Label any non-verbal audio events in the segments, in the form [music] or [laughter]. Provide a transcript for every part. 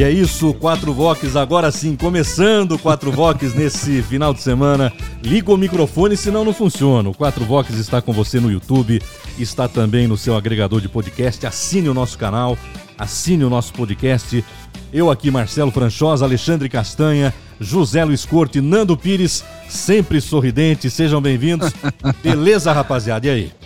E é isso, Quatro Vox, agora sim, começando Quatro Vox nesse final de semana. Liga o microfone, senão não funciona. O Quatro Vox está com você no YouTube, está também no seu agregador de podcast. Assine o nosso canal, assine o nosso podcast. Eu aqui, Marcelo Franchosa, Alexandre Castanha, José Luiz Corte, Nando Pires, sempre sorridente, sejam bem-vindos. [laughs] Beleza, rapaziada? E aí?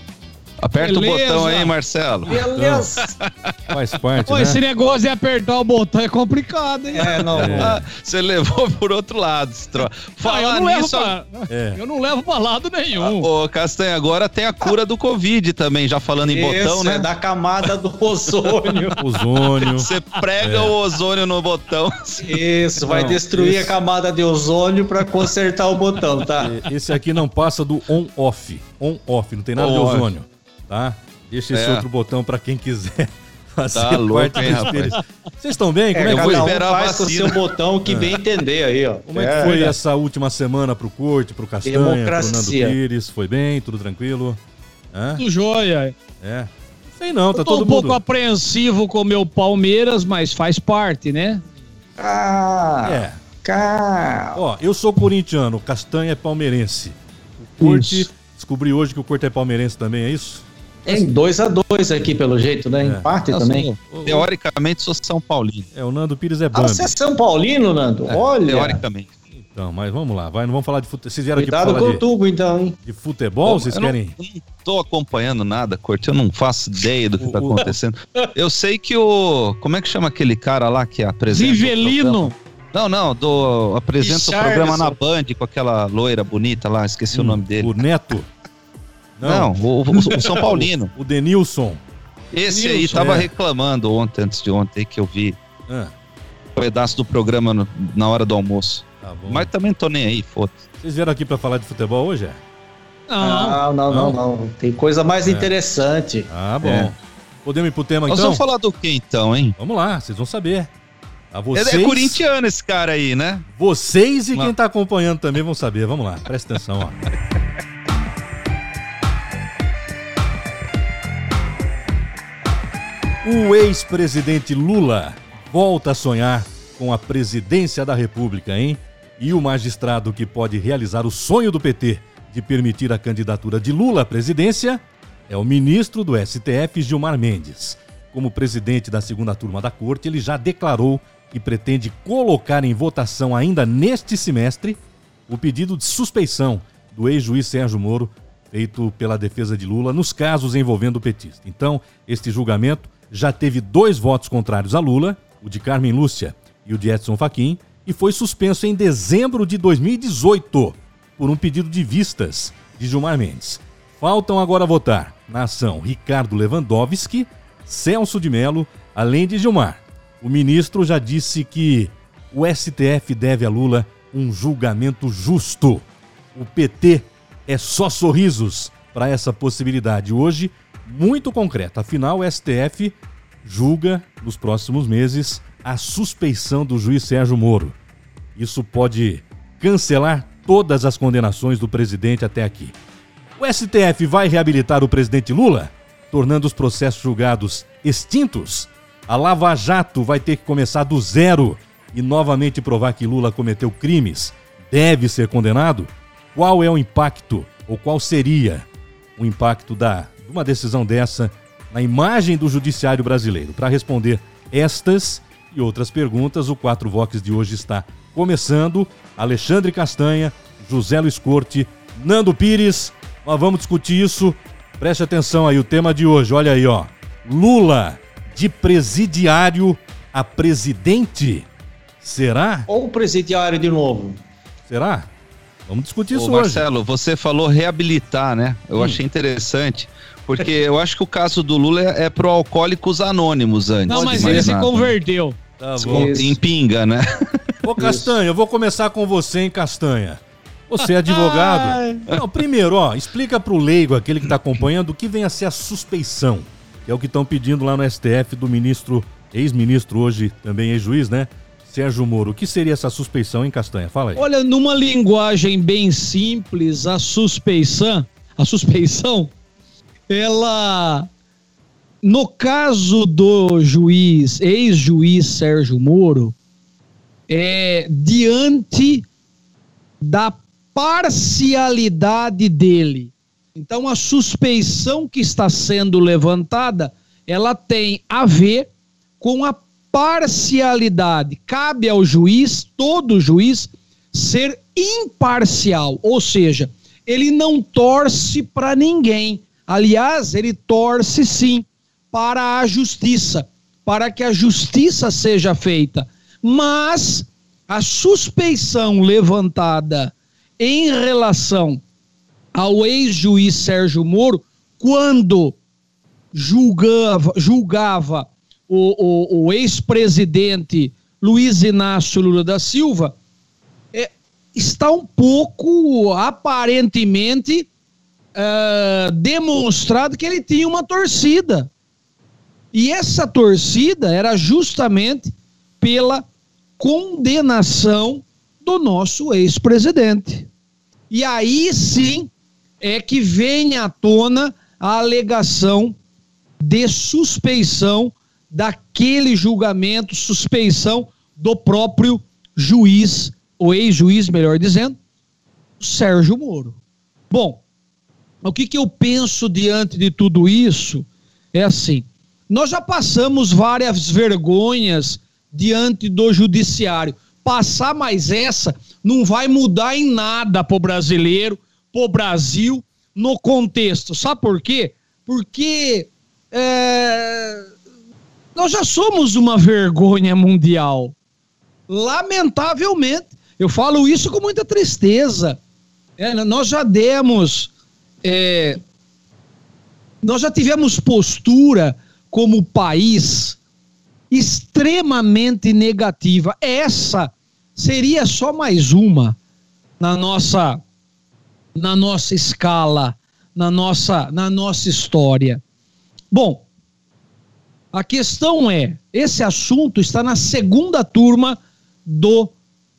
Aperta Beleza. o botão aí, Marcelo. Beleza. [laughs] Faz parte, Pô, né? Esse negócio de apertar o botão é complicado, hein? É, não. É. Ah, você levou por outro lado, Stro. Fala não, eu nisso... Pra... É. Eu não levo pra lado nenhum. Ô, Castanha, agora tem a cura do Covid também, já falando em Esse botão, né? É da camada do ozônio. [laughs] ozônio. Você prega é. o ozônio no botão. Isso, vai não, destruir esse... a camada de ozônio pra consertar o botão, tá? Esse aqui não passa do on-off. On-off, não tem nada on de ozônio tá? Deixa esse é. outro botão para quem quiser [laughs] fazer tá louco, hein, rapaz? Vocês estão bem? Como é, é que foi? Esperar um faz com o seu botão que bem entender aí, ó. Como é que foi é. essa última semana pro Corte, pro Castanha, Democracia. pro Nando Pires? Foi bem? Tudo tranquilo? Hã? Tudo jóia. É. Sei não, tá Eu tô todo um mundo... pouco apreensivo com o meu Palmeiras, mas faz parte, né? Ah, é. Cá. Ó, eu sou corintiano, o Castanha é palmeirense. O Corte, descobri hoje que o Corte é palmeirense também, é isso? Tem 2 a 2 aqui, pelo jeito, né? É. Empate eu também. Sou, teoricamente, sou São Paulino. É, o Nando Pires é bando. Ah, você é São Paulino, Nando? É, Olha. Teoricamente. Então, mas vamos lá, vai, não vamos falar de futebol. Vocês vieram Cuidado aqui com o tubo, então, hein? De futebol, vocês querem? Não, não tô acompanhando nada, Corte, eu não faço ideia do que tá acontecendo. [laughs] eu sei que o. Como é que chama aquele cara lá que apresenta? Rivelino. Não, não, do, apresenta o programa na Band com aquela loira bonita lá, esqueci hum, o nome dele. O Neto. Não, não o, o, São [laughs] Paulino. o Denilson. Esse Denilson, aí tava é. reclamando ontem, antes de ontem, que eu vi ah. um pedaço do programa no, na hora do almoço. Tá Mas também tô nem aí, foda-se. Vocês vieram aqui para falar de futebol hoje? É? Não, não, não, não, não. Tem coisa mais é. interessante. Ah, bom. É. Podemos ir pro tema Nós então? Nós vamos falar do que então, hein? Vamos lá, vocês vão saber. A vocês, é, é corintiano esse cara aí, né? Vocês e quem tá acompanhando também vão saber. Vamos lá, presta atenção, ó. [laughs] O ex-presidente Lula volta a sonhar com a presidência da República, hein? E o magistrado que pode realizar o sonho do PT de permitir a candidatura de Lula à presidência é o ministro do STF, Gilmar Mendes. Como presidente da segunda turma da corte, ele já declarou que pretende colocar em votação ainda neste semestre o pedido de suspeição do ex-juiz Sérgio Moro feito pela defesa de Lula nos casos envolvendo o petista. Então, este julgamento já teve dois votos contrários a Lula, o de Carmen Lúcia e o de Edson Fachin, e foi suspenso em dezembro de 2018 por um pedido de vistas de Gilmar Mendes. Faltam agora votar na ação Ricardo Lewandowski, Celso de Mello, além de Gilmar. O ministro já disse que o STF deve a Lula um julgamento justo. O PT é só sorrisos para essa possibilidade. Hoje, muito concreta. Afinal, o STF julga nos próximos meses a suspeição do juiz Sérgio Moro. Isso pode cancelar todas as condenações do presidente até aqui. O STF vai reabilitar o presidente Lula, tornando os processos julgados extintos? A Lava Jato vai ter que começar do zero e novamente provar que Lula cometeu crimes? Deve ser condenado? Qual é o impacto, ou qual seria o impacto da uma decisão dessa na imagem do judiciário brasileiro. Para responder estas e outras perguntas, o 4 Vox de hoje está começando. Alexandre Castanha, José Luiz Corte, Nando Pires. Nós vamos discutir isso. Preste atenção aí, o tema de hoje, olha aí, ó. Lula de presidiário a presidente. Será? Ou presidiário de novo. Será? Vamos discutir Ô, isso Marcelo, hoje. Marcelo, você falou reabilitar, né? Eu hum. achei interessante. Porque eu acho que o caso do Lula é, é pro Alcoólicos Anônimos antes. Não, mas ele se converteu. Tá bom. Em pinga, né? Ô, Castanha, eu vou começar com você, hein, Castanha. Você é advogado? [laughs] Não, primeiro, ó, explica pro leigo, aquele que está acompanhando, o que vem a ser a suspeição. Que é o que estão pedindo lá no STF do ministro, ex-ministro, hoje também ex-juiz, né? Sérgio Moro. O que seria essa suspeição em Castanha? Fala aí. Olha, numa linguagem bem simples, a suspeição, a suspeição, ela no caso do juiz, ex-juiz Sérgio Moro, é diante da parcialidade dele. Então a suspeição que está sendo levantada, ela tem a ver com a parcialidade. Cabe ao juiz, todo juiz, ser imparcial, ou seja, ele não torce para ninguém. Aliás, ele torce sim para a justiça, para que a justiça seja feita. Mas a suspeição levantada em relação ao ex-juiz Sérgio Moro, quando julgava, julgava o, o, o ex-presidente Luiz Inácio Lula da Silva, é, está um pouco, aparentemente, uh, demonstrado que ele tinha uma torcida. E essa torcida era justamente pela condenação do nosso ex-presidente. E aí sim é que vem à tona a alegação de suspeição daquele julgamento, suspeição do próprio juiz, ou ex-juiz, melhor dizendo, Sérgio Moro. Bom, o que, que eu penso diante de tudo isso é assim: nós já passamos várias vergonhas diante do judiciário. Passar mais essa não vai mudar em nada para o brasileiro, para o Brasil, no contexto. Sabe por quê? Porque é, nós já somos uma vergonha mundial. Lamentavelmente, eu falo isso com muita tristeza. É, nós já demos, é, nós já tivemos postura como país extremamente negativa. Essa seria só mais uma na nossa na nossa escala, na nossa na nossa história. Bom, a questão é, esse assunto está na segunda turma do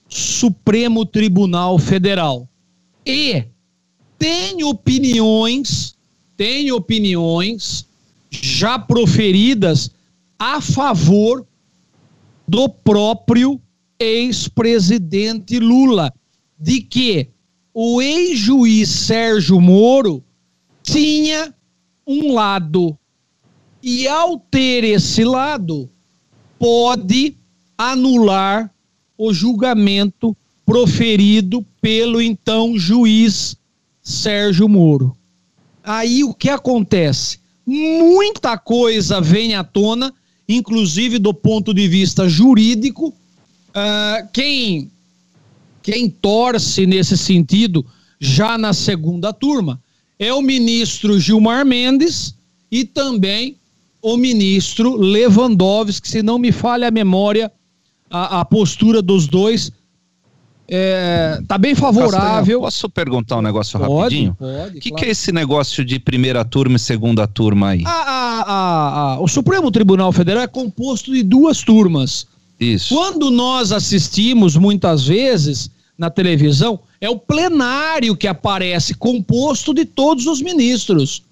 Supremo Tribunal Federal. E tem opiniões, tem opiniões já proferidas a favor do próprio ex-presidente Lula, de que o ex-juiz Sérgio Moro tinha um lado e ao ter esse lado pode anular o julgamento proferido pelo então juiz Sérgio Moro. Aí o que acontece? muita coisa vem à tona, inclusive do ponto de vista jurídico. Uh, quem, quem torce nesse sentido, já na segunda turma, é o ministro Gilmar Mendes e também o ministro Lewandowski, se não me falha a memória, a, a postura dos dois é, tá bem favorável. posso perguntar um negócio pode, rapidinho? Pode. O que, claro. que, é esse negócio de primeira turma e segunda turma aí? o Supremo Tribunal Federal é composto de duas turmas. Isso. Quando nós assistimos muitas vezes na televisão, é o plenário que aparece, composto de todos os ministros.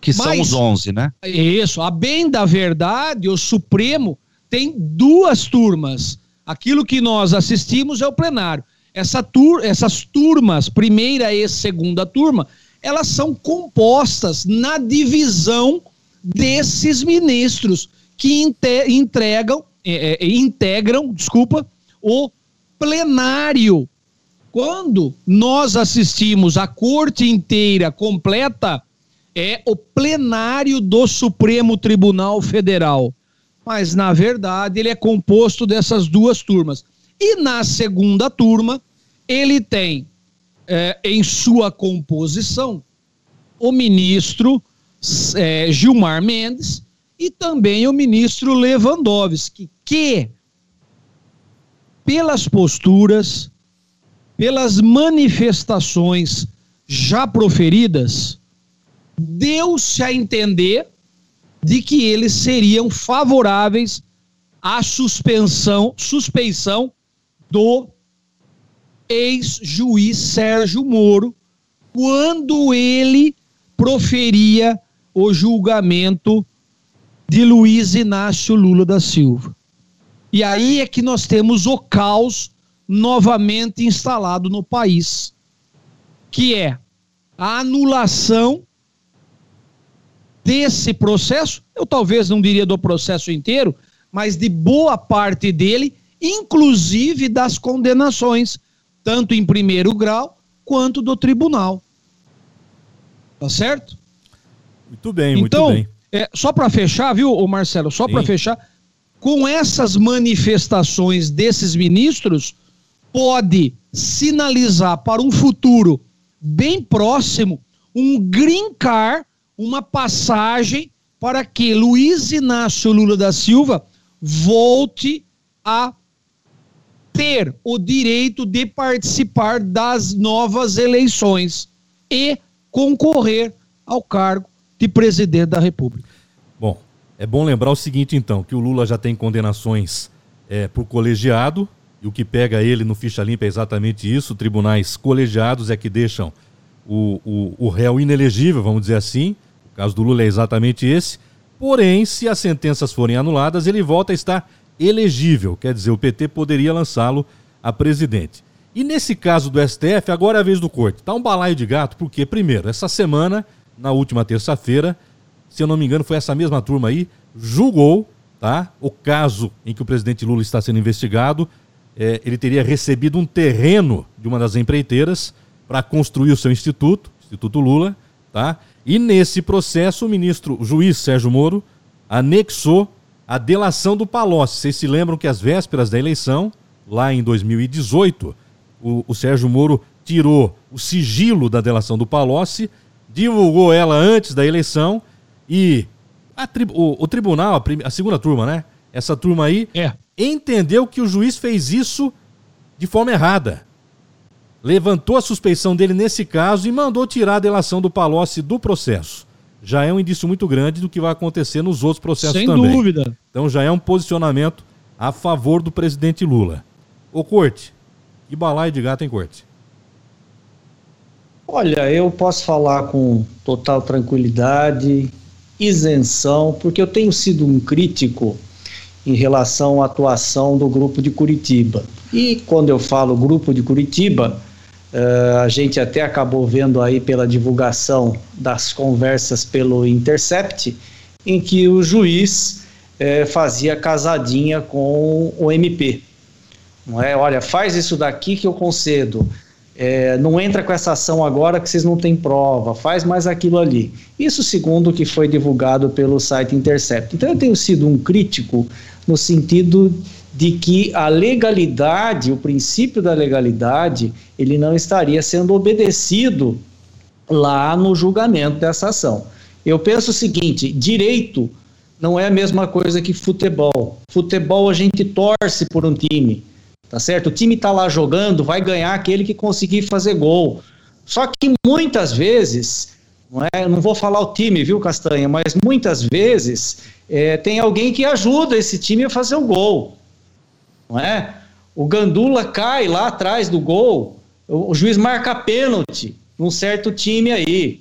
Que Mas, são os 11, né? Isso. A bem da verdade, o Supremo tem duas turmas Aquilo que nós assistimos é o plenário. Essa tur essas turmas, primeira e segunda turma, elas são compostas na divisão desses ministros que entregam, é, é, integram, desculpa, o plenário. Quando nós assistimos a corte inteira completa, é o plenário do Supremo Tribunal Federal mas na verdade ele é composto dessas duas turmas. E na segunda turma, ele tem é, em sua composição o ministro é, Gilmar Mendes e também o ministro Lewandowski, que, pelas posturas, pelas manifestações já proferidas, deu-se a entender de que eles seriam favoráveis à suspensão, suspeição do ex-juiz Sérgio Moro quando ele proferia o julgamento de Luiz Inácio Lula da Silva. E aí é que nós temos o caos novamente instalado no país, que é a anulação desse processo, eu talvez não diria do processo inteiro, mas de boa parte dele, inclusive das condenações, tanto em primeiro grau quanto do tribunal. Tá certo? Muito bem, então, muito bem. É, só para fechar, viu, Marcelo? Só para fechar, com essas manifestações desses ministros, pode sinalizar para um futuro bem próximo um green card, uma passagem para que Luiz Inácio Lula da Silva volte a ter o direito de participar das novas eleições e concorrer ao cargo de presidente da República. Bom, é bom lembrar o seguinte, então, que o Lula já tem condenações é, por colegiado, e o que pega ele no ficha limpa é exatamente isso: tribunais colegiados é que deixam o, o, o réu inelegível, vamos dizer assim. O caso do Lula é exatamente esse. Porém, se as sentenças forem anuladas, ele volta a estar elegível. Quer dizer, o PT poderia lançá-lo a presidente. E nesse caso do STF, agora é a vez do corte. Tá um balaio de gato, porque, primeiro, essa semana, na última terça-feira, se eu não me engano, foi essa mesma turma aí, julgou tá, o caso em que o presidente Lula está sendo investigado é, ele teria recebido um terreno de uma das empreiteiras para construir o seu instituto, Instituto Lula, tá? E nesse processo, o ministro, o juiz Sérgio Moro, anexou a delação do Palocci. Vocês se lembram que às vésperas da eleição, lá em 2018, o, o Sérgio Moro tirou o sigilo da delação do Palocci, divulgou ela antes da eleição e a, o, o, tribunal, a, a, segunda turma, né? Essa turma aí é entendeu que o juiz fez isso de forma errada. Levantou a suspeição dele nesse caso e mandou tirar a delação do Palocci do processo. Já é um indício muito grande do que vai acontecer nos outros processos Sem também. Sem dúvida. Então já é um posicionamento a favor do presidente Lula. Ô Corte, que balaio de gato em Corte? Olha, eu posso falar com total tranquilidade, isenção, porque eu tenho sido um crítico em relação à atuação do grupo de Curitiba. E quando eu falo grupo de Curitiba, uh, a gente até acabou vendo aí pela divulgação das conversas pelo Intercept, em que o juiz uh, fazia casadinha com o MP. Não é? Olha, faz isso daqui que eu concedo. É, não entra com essa ação agora que vocês não têm prova, faz mais aquilo ali. Isso segundo o que foi divulgado pelo site Intercept. Então eu tenho sido um crítico no sentido de que a legalidade, o princípio da legalidade, ele não estaria sendo obedecido lá no julgamento dessa ação. Eu penso o seguinte: direito não é a mesma coisa que futebol. Futebol a gente torce por um time, tá certo? O time está lá jogando, vai ganhar aquele que conseguir fazer gol. Só que muitas vezes, não é? Não vou falar o time, viu, Castanha, mas muitas vezes é, tem alguém que ajuda esse time a fazer o gol. Não é? O Gandula cai lá atrás do gol, o, juiz marca pênalti num certo time aí.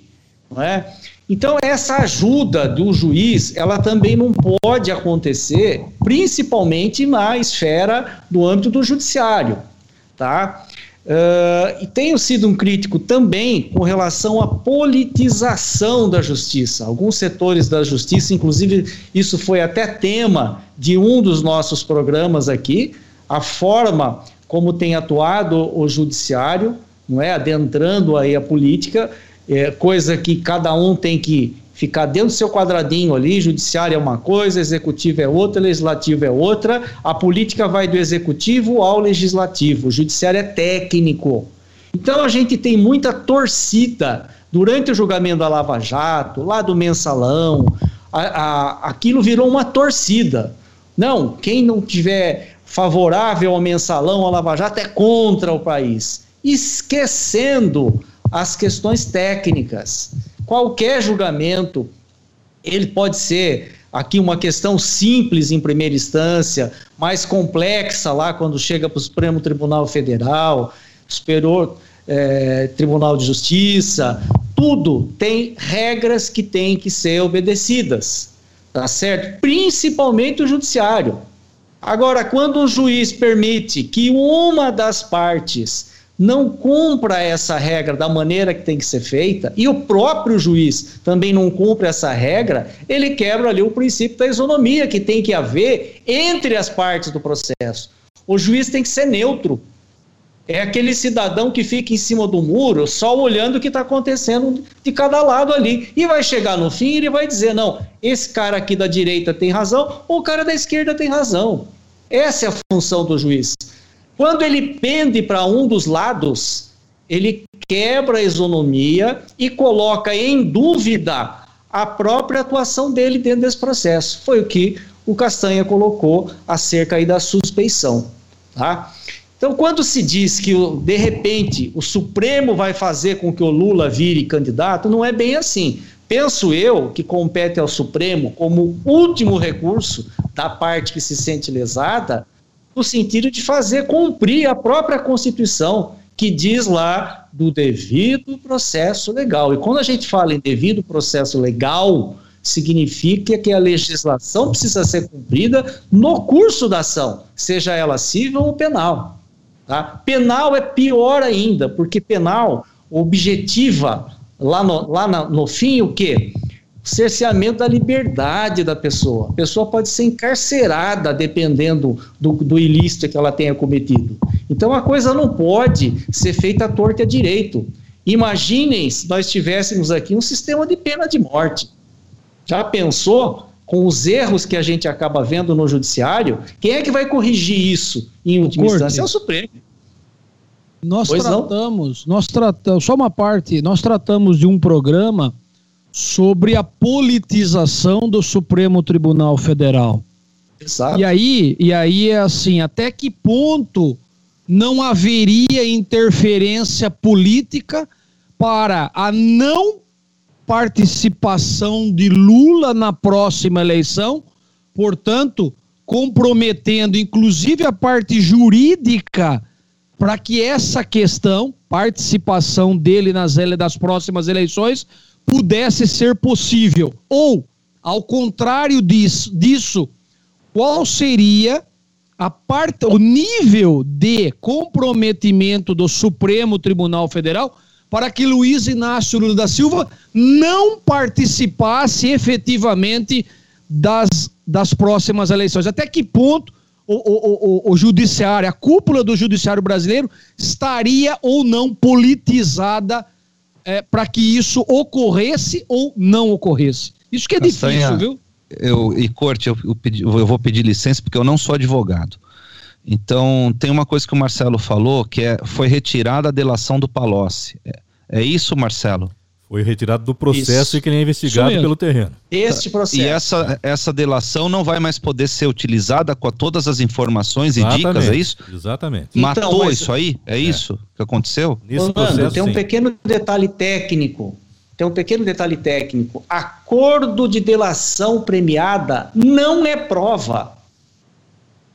Não é? Então, essa ajuda do juiz, ela também não pode acontecer, principalmente na esfera do âmbito do judiciário. Tá? Uh, e tenho sido um crítico também com relação à politização da justiça. Alguns setores da justiça, inclusive, isso foi até tema de um dos nossos programas aqui, a forma como tem atuado o judiciário, não é, adentrando aí a política, é, coisa que cada um tem que ficar dentro do seu quadradinho ali, judiciário é uma coisa, executivo é outra, legislativo é outra, a política vai do executivo ao legislativo, o judiciário é técnico. Então a gente tem muita torcida durante o julgamento da Lava Jato, lá do mensalão, a, a, aquilo virou uma torcida. Não, quem não tiver favorável ao mensalão, ao Lava Jato, é contra o país. esquecendo as questões técnicas. Qualquer julgamento, ele pode ser aqui uma questão simples em primeira instância, mais complexa lá quando chega para o Supremo Tribunal Federal, Superior é, Tribunal de Justiça, tudo tem regras que têm que ser obedecidas, tá certo? Principalmente o judiciário. Agora, quando o juiz permite que uma das partes não cumpra essa regra da maneira que tem que ser feita, e o próprio juiz também não cumpre essa regra, ele quebra ali o princípio da isonomia que tem que haver entre as partes do processo. O juiz tem que ser neutro. É aquele cidadão que fica em cima do muro só olhando o que está acontecendo de cada lado ali. E vai chegar no fim e ele vai dizer: não, esse cara aqui da direita tem razão, ou o cara da esquerda tem razão. Essa é a função do juiz. Quando ele pende para um dos lados, ele quebra a isonomia e coloca em dúvida a própria atuação dele dentro desse processo. Foi o que o Castanha colocou acerca da suspeição. Tá? Então, quando se diz que, de repente, o Supremo vai fazer com que o Lula vire candidato, não é bem assim. Penso eu que compete ao Supremo, como último recurso da parte que se sente lesada, no sentido de fazer cumprir a própria Constituição, que diz lá do devido processo legal. E quando a gente fala em devido processo legal, significa que a legislação precisa ser cumprida no curso da ação, seja ela civil ou penal. Tá? Penal é pior ainda, porque penal objetiva lá no, lá na, no fim o quê? Cerceamento da liberdade da pessoa. A pessoa pode ser encarcerada dependendo do, do ilícito que ela tenha cometido. Então a coisa não pode ser feita à torta e à direito. Imaginem se nós tivéssemos aqui um sistema de pena de morte. Já pensou com os erros que a gente acaba vendo no judiciário? Quem é que vai corrigir isso em última instância? É o Supremo. Nós pois tratamos, não? nós tratamos, só uma parte, nós tratamos de um programa sobre a politização do Supremo Tribunal Federal. Exato. E aí, e aí é assim, até que ponto não haveria interferência política para a não participação de Lula na próxima eleição, portanto, comprometendo inclusive a parte jurídica para que essa questão, participação dele nas das próximas eleições, pudesse ser possível. Ou, ao contrário disso, disso qual seria a parte, o nível de comprometimento do Supremo Tribunal Federal para que Luiz Inácio Lula da Silva não participasse efetivamente das, das próximas eleições. Até que ponto o, o, o, o judiciário, a cúpula do judiciário brasileiro estaria ou não politizada é, para que isso ocorresse ou não ocorresse. Isso que é Castanha, difícil, viu? Eu, e corte, eu, eu, pedi, eu vou pedir licença porque eu não sou advogado. Então, tem uma coisa que o Marcelo falou, que é, foi retirada a delação do Palocci. É, é isso, Marcelo? Foi retirado do processo Isso. e que nem é investigado pelo terreno. Este processo. E essa, essa delação não vai mais poder ser utilizada com todas as informações Exatamente. e dicas, é isso? Exatamente. Matou então, isso aí? É, é, isso que aconteceu? Nesse processo, tem um sim. pequeno detalhe técnico. Tem um pequeno detalhe técnico. Acordo de delação premiada não é prova.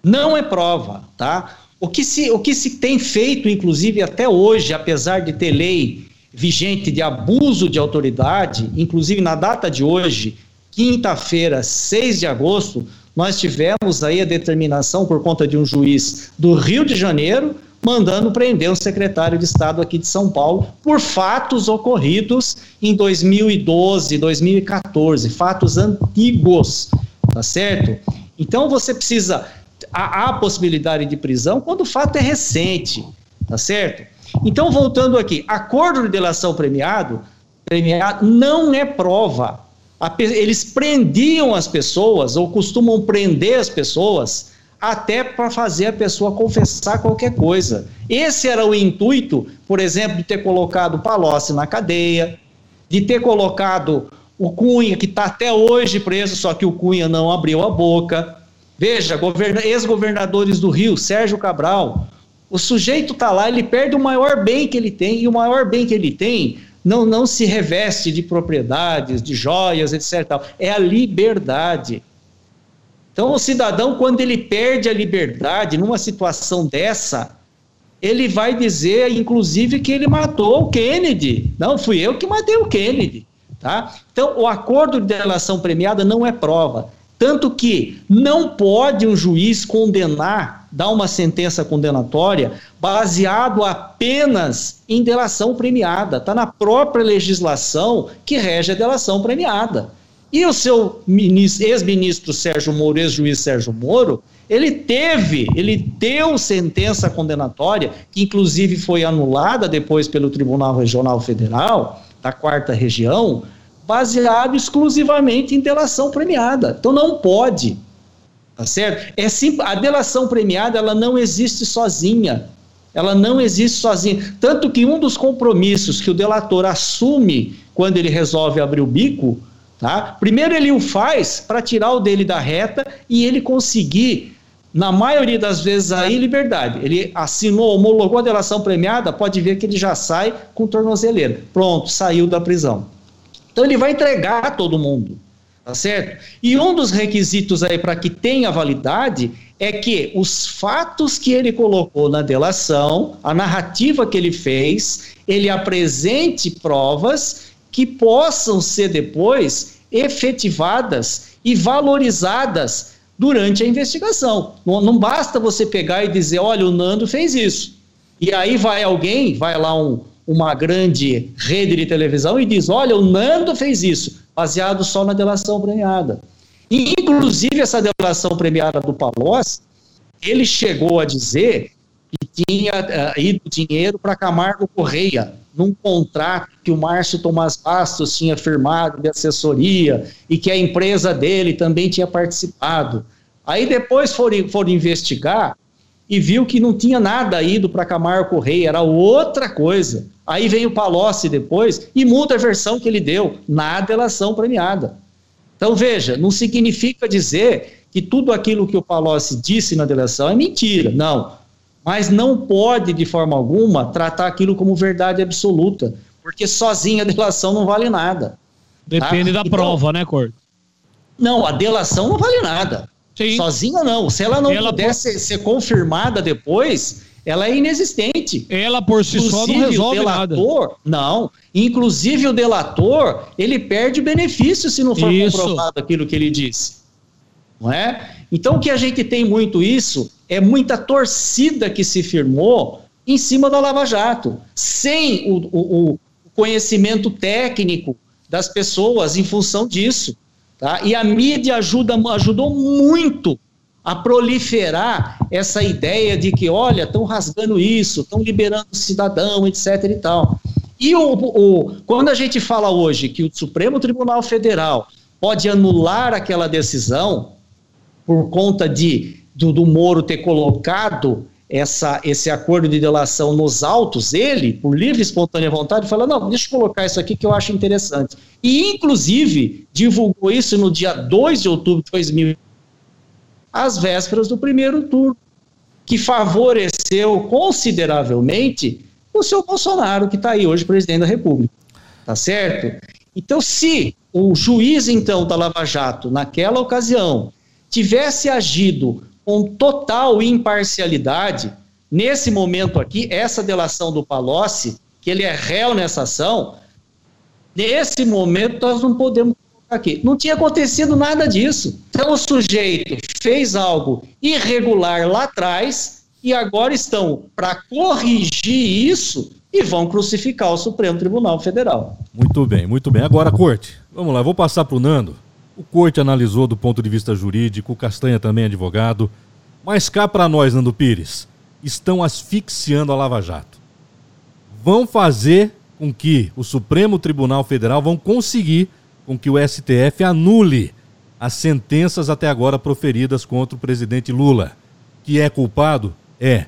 Não é prova, tá? O que se, o que se tem feito, inclusive até hoje, apesar de ter lei vigente de abuso de autoridade, inclusive na data de hoje, quinta-feira, 6 de agosto, nós tivemos aí a determinação por conta de um juiz do Rio de Janeiro mandando prender um secretário de Estado aqui de São Paulo por fatos ocorridos em 2012, 2014, fatos antigos, tá certo? Então você precisa há, há possibilidade de prisão quando o fato é recente, tá certo? Então, voltando aqui, acordo de delação premiado, premiado não é prova. Eles prendiam as pessoas, ou costumam prender as pessoas, até para fazer a pessoa confessar qualquer coisa. Esse era o intuito, por exemplo, de ter colocado Palocci na cadeia, de ter colocado o Cunha, que está até hoje preso, só que o Cunha não abriu a boca. Veja, ex-governadores do Rio, Sérgio Cabral, O sujeito está lá, ele perde o maior bem que ele tem, e o maior bem que ele tem não, não se reveste de propriedades, de joias, etc. É a liberdade. Então, o cidadão, quando ele perde a liberdade numa situação dessa, ele vai dizer, inclusive, que ele matou o Kennedy. Não, fui eu que matei o Kennedy. Tá? Então, o acordo de delação premiada não é prova. Tanto que não pode um juiz condenar, dar uma sentença condenatória, baseado apenas em delação premiada. Está na própria legislação que rege a delação premiada. E o seu ex-ministro Sérgio Moro, ex-juiz Sérgio Moro, ele teve, ele deu sentença condenatória, que inclusive foi anulada depois pelo Tribunal Regional Federal, da quarta região, baseado exclusivamente em delação premiada. Então não pode, tá certo? É sim, a delação premiada ela não existe sozinha. Ela não existe sozinha. Tanto que um dos compromissos que o delator assume quando ele resolve abrir o bico, tá? Primeiro ele o faz para tirar o dele da reta e ele conseguir na maioria das vezes aí liberdade. Ele assinou, homologou a delação premiada, pode ver que ele já sai com tornozeleira. Pronto, saiu da prisão. Então ele vai entregar todo mundo, tá certo? E um dos requisitos aí para que tenha validade é que os fatos que ele colocou na delação, a narrativa que ele fez, ele apresente provas que possam ser depois efetivadas e valorizadas durante a investigação. Não, não basta você pegar e dizer, olha, o Nando fez isso. E aí vai alguém, vai lá um, uma grande rede de televisão e diz: olha, o Nando fez isso, baseado só na delação premiada. E, inclusive, essa delação premiada do Palocci, ele chegou a dizer que tinha uh, ido dinheiro para Camargo Correia, num contrato que o Márcio Tomás Bastos tinha firmado de assessoria e que a empresa dele também tinha participado. Aí depois foram, foram investigar e viu que não tinha nada ido para Camargo Correia, era outra coisa. Aí vem o Palocci depois e muda a versão que ele deu na delação premiada. Então veja, não significa dizer que tudo aquilo que o Palocci disse na delação é mentira, não. Mas não pode, de forma alguma, tratar aquilo como verdade absoluta, porque sozinha a delação não vale nada. Depende tá? da então, prova, né, Corto? Não, a delação não vale nada. Sim. Sozinha não. Se ela não ela puder por... ser, ser, confirmada depois, ela é inexistente. Ela por si Inclusive, só não resolve delator, nada. Não. Inclusive o delator, ele perde benefício se não for isso. comprovado aquilo que ele disse. Não é? Então o que a gente tem muito isso é muita torcida que se firmou em cima da Lava Jato, sem o, o, o conhecimento técnico das pessoas em função disso. Tá? E a mídia ajuda, ajudou muito a proliferar essa ideia de que, olha, estão rasgando isso, estão liberando o cidadão, etc. e tal. E o, o, quando a gente fala hoje que o Supremo Tribunal Federal pode anular aquela decisão por conta de do, do Moro ter colocado essa, esse acordo de delação nos autos, ele, por livre e espontânea vontade, fala: não, deixa eu colocar isso aqui que eu acho interessante. E, inclusive, divulgou isso no dia 2 de outubro de 2000, às vésperas do primeiro turno, que favoreceu consideravelmente o seu Bolsonaro, que está aí hoje presidente da República. Tá certo? Então, se o juiz, então, da Lava Jato, naquela ocasião, tivesse agido com total imparcialidade. Nesse momento aqui, essa delação do Palocci, que ele é réu nessa ação, nesse momento nós não podemos colocar aqui. Não tinha acontecido nada disso. Então o sujeito fez algo irregular lá atrás e agora estão para corrigir isso e vão crucificar o Supremo Tribunal Federal. Muito bem, muito bem. Agora, corte. Vamos lá, vou passar para o Nando. O Corte analisou do ponto de vista jurídico, o Castanha também é advogado. Mas cá para nós, Nando Pires, estão asfixiando a Lava Jato. Vão fazer com que o Supremo Tribunal Federal vão conseguir com que o STF anule as sentenças até agora proferidas contra o presidente Lula. Que é culpado? É.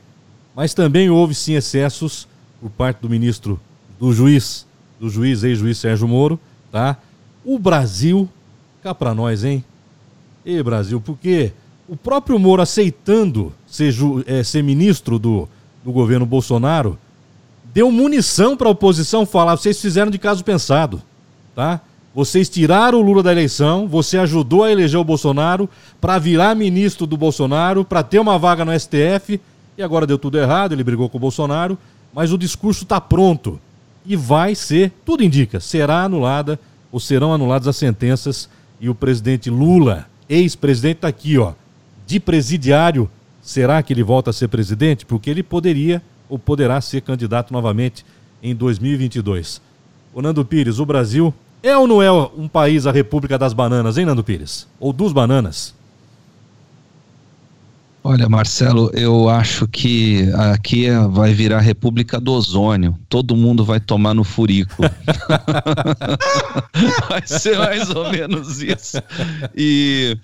Mas também houve sim excessos por parte do ministro, do juiz, do juiz, ex-juiz Sérgio Moro, tá? O Brasil Cá pra nós, hein? E Brasil, porque o próprio Moro aceitando ser, é, ser ministro do, do governo Bolsonaro deu munição para a oposição falar, vocês fizeram de caso pensado, tá? Vocês tiraram o Lula da eleição, você ajudou a eleger o Bolsonaro para virar ministro do Bolsonaro, para ter uma vaga no STF, e agora deu tudo errado, ele brigou com o Bolsonaro, mas o discurso está pronto e vai ser, tudo indica, será anulada ou serão anuladas as sentenças e o presidente Lula, ex-presidente, está aqui, ó, de presidiário, será que ele volta a ser presidente? Porque ele poderia ou poderá ser candidato novamente em 2022. O Nando Pires, o Brasil é ou não é um país a República das Bananas, hein, Nando Pires? Ou dos bananas? Olha, Marcelo, eu acho que aqui é, vai virar a República do Ozônio. Todo mundo vai tomar no furico. [laughs] vai ser mais ou menos isso. E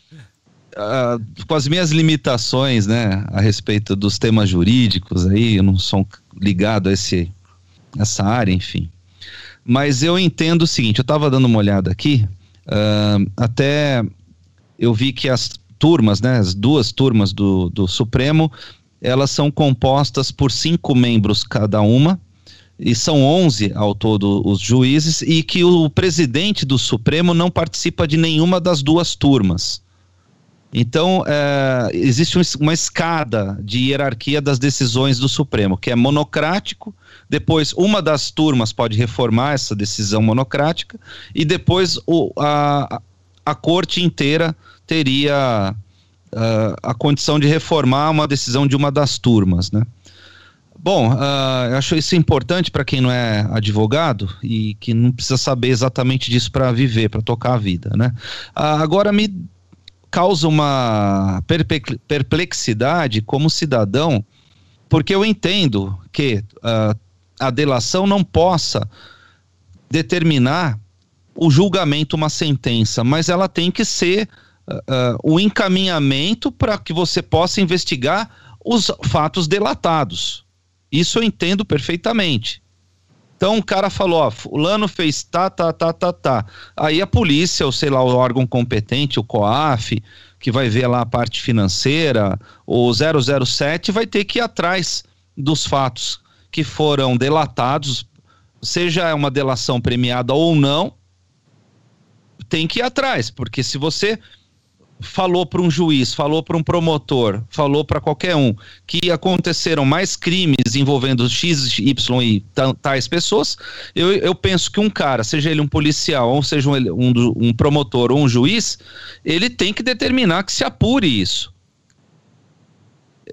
uh, com as minhas limitações, né, a respeito dos temas jurídicos aí, eu não sou ligado a esse, essa área, enfim. Mas eu entendo o seguinte, eu estava dando uma olhada aqui, uh, até eu vi que as turmas, né, as duas turmas do, do Supremo, elas são compostas por cinco membros cada uma, e são 11 ao todo os juízes, e que o presidente do Supremo não participa de nenhuma das duas turmas. Então, é, existe uma escada de hierarquia das decisões do Supremo, que é monocrático, depois uma das turmas pode reformar essa decisão monocrática, e depois o, a, a corte inteira teria uh, a condição de reformar uma decisão de uma das turmas, né? Bom, uh, eu acho isso importante para quem não é advogado e que não precisa saber exatamente disso para viver, para tocar a vida, né? Uh, agora me causa uma perplexidade como cidadão, porque eu entendo que uh, a delação não possa determinar o julgamento, uma sentença, mas ela tem que ser uh, o encaminhamento para que você possa investigar os fatos delatados. Isso eu entendo perfeitamente. Então o cara falou, ó, fulano fez tá, tá, tá, tá, tá. Aí a polícia, ou sei lá, o órgão competente, o COAF, que vai ver lá a parte financeira, o 007 vai ter que ir atrás dos fatos que foram delatados, seja uma delação premiada ou não, tem que ir atrás, porque se você falou para um juiz, falou para um promotor, falou para qualquer um que aconteceram mais crimes envolvendo X, Y e tais pessoas, eu, eu penso que um cara, seja ele um policial, ou seja um, um, um promotor ou um juiz, ele tem que determinar que se apure isso.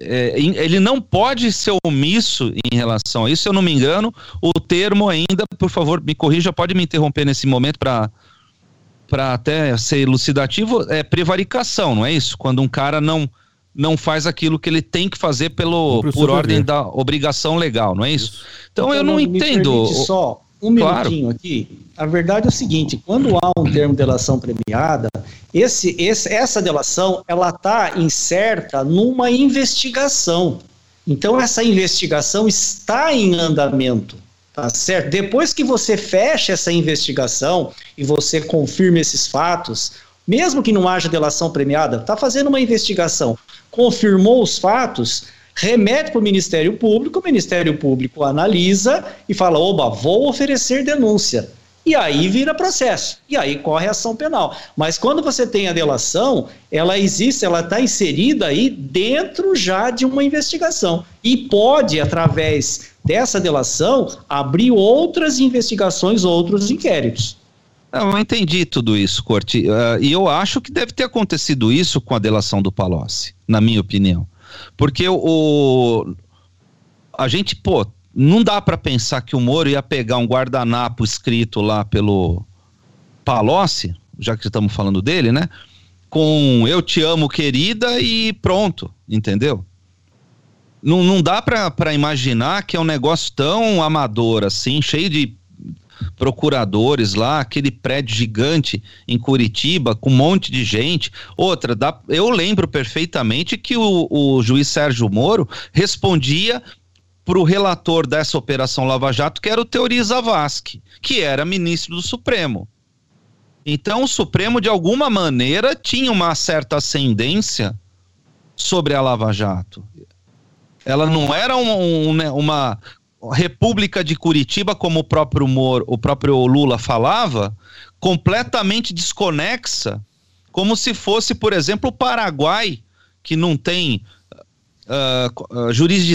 É, ele não pode ser omisso em relação a isso, se eu não me engano, o termo ainda, por favor, me corrija, pode me interromper nesse momento para para até ser elucidativo, é prevaricação, não é isso? Quando um cara não não faz aquilo que ele tem que fazer pelo por ordem da obrigação legal, não é isso? isso. Então, então, eu não entendo. Só um minutinho claro. aqui. A verdade é o seguinte: quando há um termo de delação premiada, esse, esse, essa delação ela está incerta numa investigação. Então essa investigação está em andamento. Tá certo? Depois que você fecha essa investigação e você confirma esses fatos, mesmo que não haja delação premiada, está fazendo uma investigação, confirmou os fatos, remete para o Ministério Público, o Ministério Público analisa e fala: oba, vou oferecer denúncia. E aí vira processo, e aí corre ação penal. Mas quando você tem a delação, ela existe, ela está inserida aí dentro já de uma investigação. E pode, através dessa delação, abrir outras investigações, outros inquéritos. Eu entendi tudo isso, Corte. Uh, e eu acho que deve ter acontecido isso com a delação do Palocci, na minha opinião. Porque o, o a gente, pô, não dá para pensar que o Moro ia pegar um guardanapo escrito lá pelo Palocci, já que estamos falando dele, né? Com eu te amo, querida, e pronto, entendeu? Não, não dá para imaginar que é um negócio tão amador assim, cheio de procuradores lá, aquele prédio gigante em Curitiba, com um monte de gente. Outra, dá, eu lembro perfeitamente que o, o juiz Sérgio Moro respondia para o relator dessa operação Lava Jato, que era o Teori Zavascki, que era ministro do Supremo. Então, o Supremo, de alguma maneira, tinha uma certa ascendência sobre a Lava Jato. Ela não era um, um, né, uma República de Curitiba, como o próprio Moro, o próprio Lula falava, completamente desconexa, como se fosse, por exemplo, o Paraguai, que não tem uh, jurisdi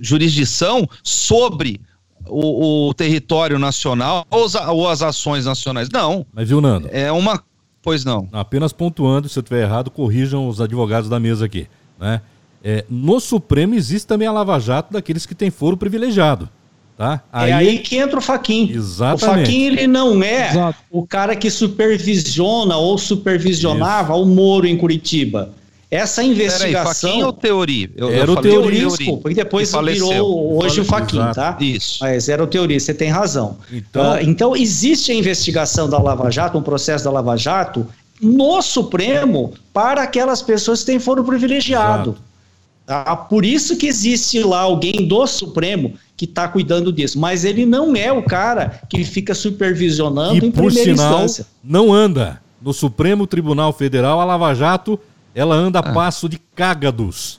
jurisdição sobre o, o, território nacional ou, ou as ações nacionais. Não. Mas viu, Nando? É uma. Pois não. Apenas pontuando, se eu estiver errado, corrijam os advogados da mesa aqui. Né? É, no Supremo existe também a Lava Jato daqueles que têm foro privilegiado. Tá? Aí... É aí que entra o Faquin. Exatamente. O Faquin ele não é Exato. o cara que supervisiona ou supervisionava Isso. o Moro em Curitiba. Essa investigação. Peraí, ou teoria? Eu, era eu o teoria. Desculpa, e depois virou hoje o Faquin, tá? Isso. Mas era o teoria, você tem razão. Então, uh, então existe a investigação da Lava Jato, um processo da Lava Jato, no Supremo para aquelas pessoas que têm foro privilegiado. Tá? Por isso que existe lá alguém do Supremo que está cuidando disso. Mas ele não é o cara que fica supervisionando e, em por primeira sinal, instância. Não anda. No Supremo Tribunal Federal, a Lava Jato, ela anda a ah. passo de cágados.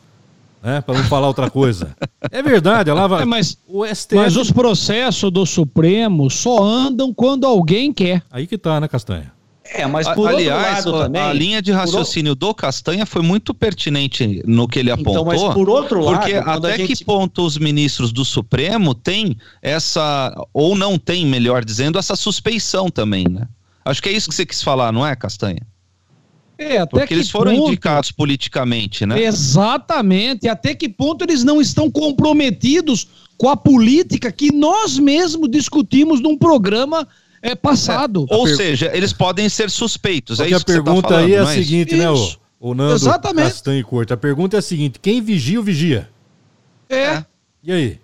Né, para não falar outra coisa. É verdade, a Lava. É, mas, o STF... mas os processos do Supremo só andam quando alguém quer. Aí que tá, né, Castanha? É, mas por Aliás, outro lado também. A linha de raciocínio do Castanha foi muito pertinente no que ele apontou. Então, mas por outro lado. Porque até gente... que ponto os ministros do Supremo têm essa. Ou não têm, melhor dizendo, essa suspeição também, né? Acho que é isso que você quis falar, não é, Castanha? É, até Porque eles foram ponto... indicados politicamente, né? Exatamente. Até que ponto eles não estão comprometidos com a política que nós mesmos discutimos num programa é passado. É, ou per... seja, eles podem ser suspeitos. Porque é isso a pergunta tá falando, aí é a é seguinte, né, o, o Nando Exatamente. Castanho Corte. A pergunta é a seguinte: quem vigia o vigia? É. é. E aí?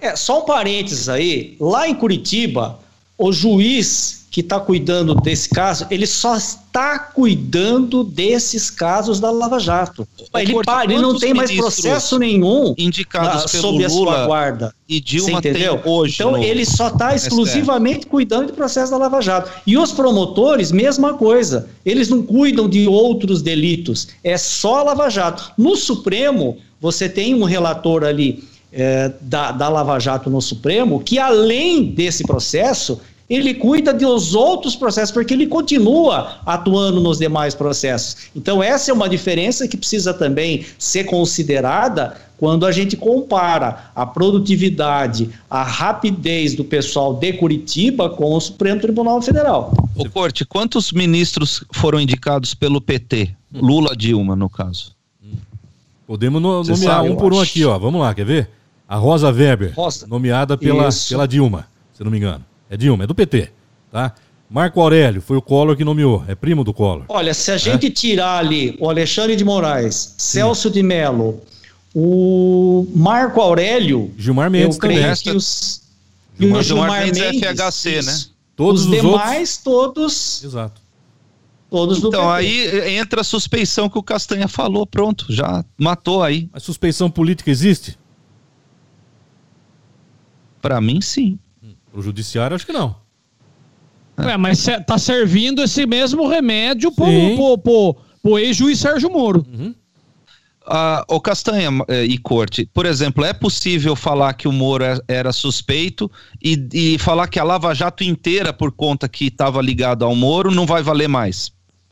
É, só um parênteses aí. Lá em Curitiba, o juiz que está cuidando desse caso, ele só está cuidando desses casos da Lava Jato. Ele, para, ele não tem mais processo nenhum indicados uh, sob a sua guarda. E Dilma entendeu? hoje. Então ele só está exclusivamente cuidando do processo da Lava Jato. E os promotores, mesma coisa. Eles não cuidam de outros delitos. É só a Lava Jato. No Supremo, você tem um relator ali é, da, da Lava Jato no Supremo que, além desse processo, ele cuida dos outros processos, porque ele continua atuando nos demais processos. Então, essa é uma diferença que precisa também ser considerada quando a gente compara a produtividade, a rapidez do pessoal de Curitiba com o Supremo Tribunal Federal. O Corte, quantos ministros foram indicados pelo PT? Lula, Dilma, no caso. Podemos no, nomear um por um aqui, ó. Vamos lá, quer ver? A Rosa Weber, Rosa. nomeada pela, pela Dilma, se não me engano. É Dilma, é do PT, tá? Marco Aurélio, foi o Collor que nomeou, é primo do Collor. Olha, se a é? gente tirar ali o Alexandre de Moraes, Sim. Celso de Mello, o Marco Aurélio, Gilmar Mendes eu creio que os Gilmar, Gilmar Mendes, é FHC, né? Todos os, os demais, outros... todos. Exato. Todos então aí entra a suspeição que o Castanha falou, pronto, já matou aí. A suspeição política existe? Para mim, sim. Pro judiciário, acho que não. É, mas tá servindo esse mesmo remédio pro, pro, pro, pro ex-juiz Sérgio Moro. Uhum. Ah, o Castanha eh, e Corte, por exemplo, é possível falar que o Moro é, era suspeito e, e falar que a Lava Jato inteira, por conta que estava ligado ao Moro, não vai valer mais?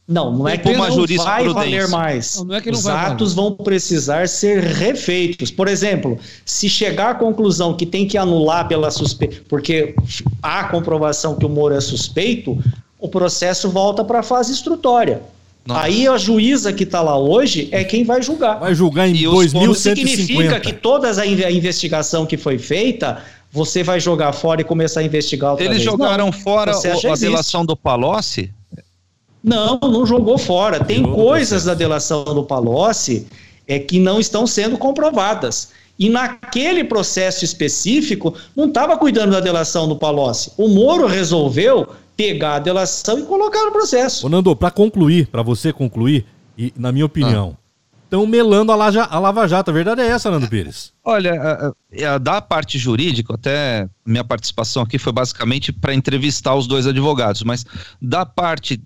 Não, não é que uma não vai valer mais. Não, não é que Os atos vão precisar ser refeitos. Por exemplo, se chegar à conclusão que tem que anular pela suspeita, porque há comprovação que o Moro é suspeito, o processo volta para a fase instrutória. Nossa. Aí a juíza que está lá hoje é quem vai julgar. Vai julgar em 2150. Significa que toda a investigação que foi feita você vai jogar fora e começar a investigar outra Eles vez. jogaram não, fora o, a delação do Palocci? Não, não jogou fora. Tem coisas da delação do Palocci é, que não estão sendo comprovadas. E naquele processo específico, não estava cuidando da delação do Palocci. O Moro resolveu pegar a delação e colocar no processo. Ô Nando, para concluir, para você concluir, e na minha opinião, estão ah. melando a, Laja, a Lava Jato. A verdade é essa, Nando Pires. Olha, a, a, da parte jurídica, até minha participação aqui foi basicamente para entrevistar os dois advogados, mas da parte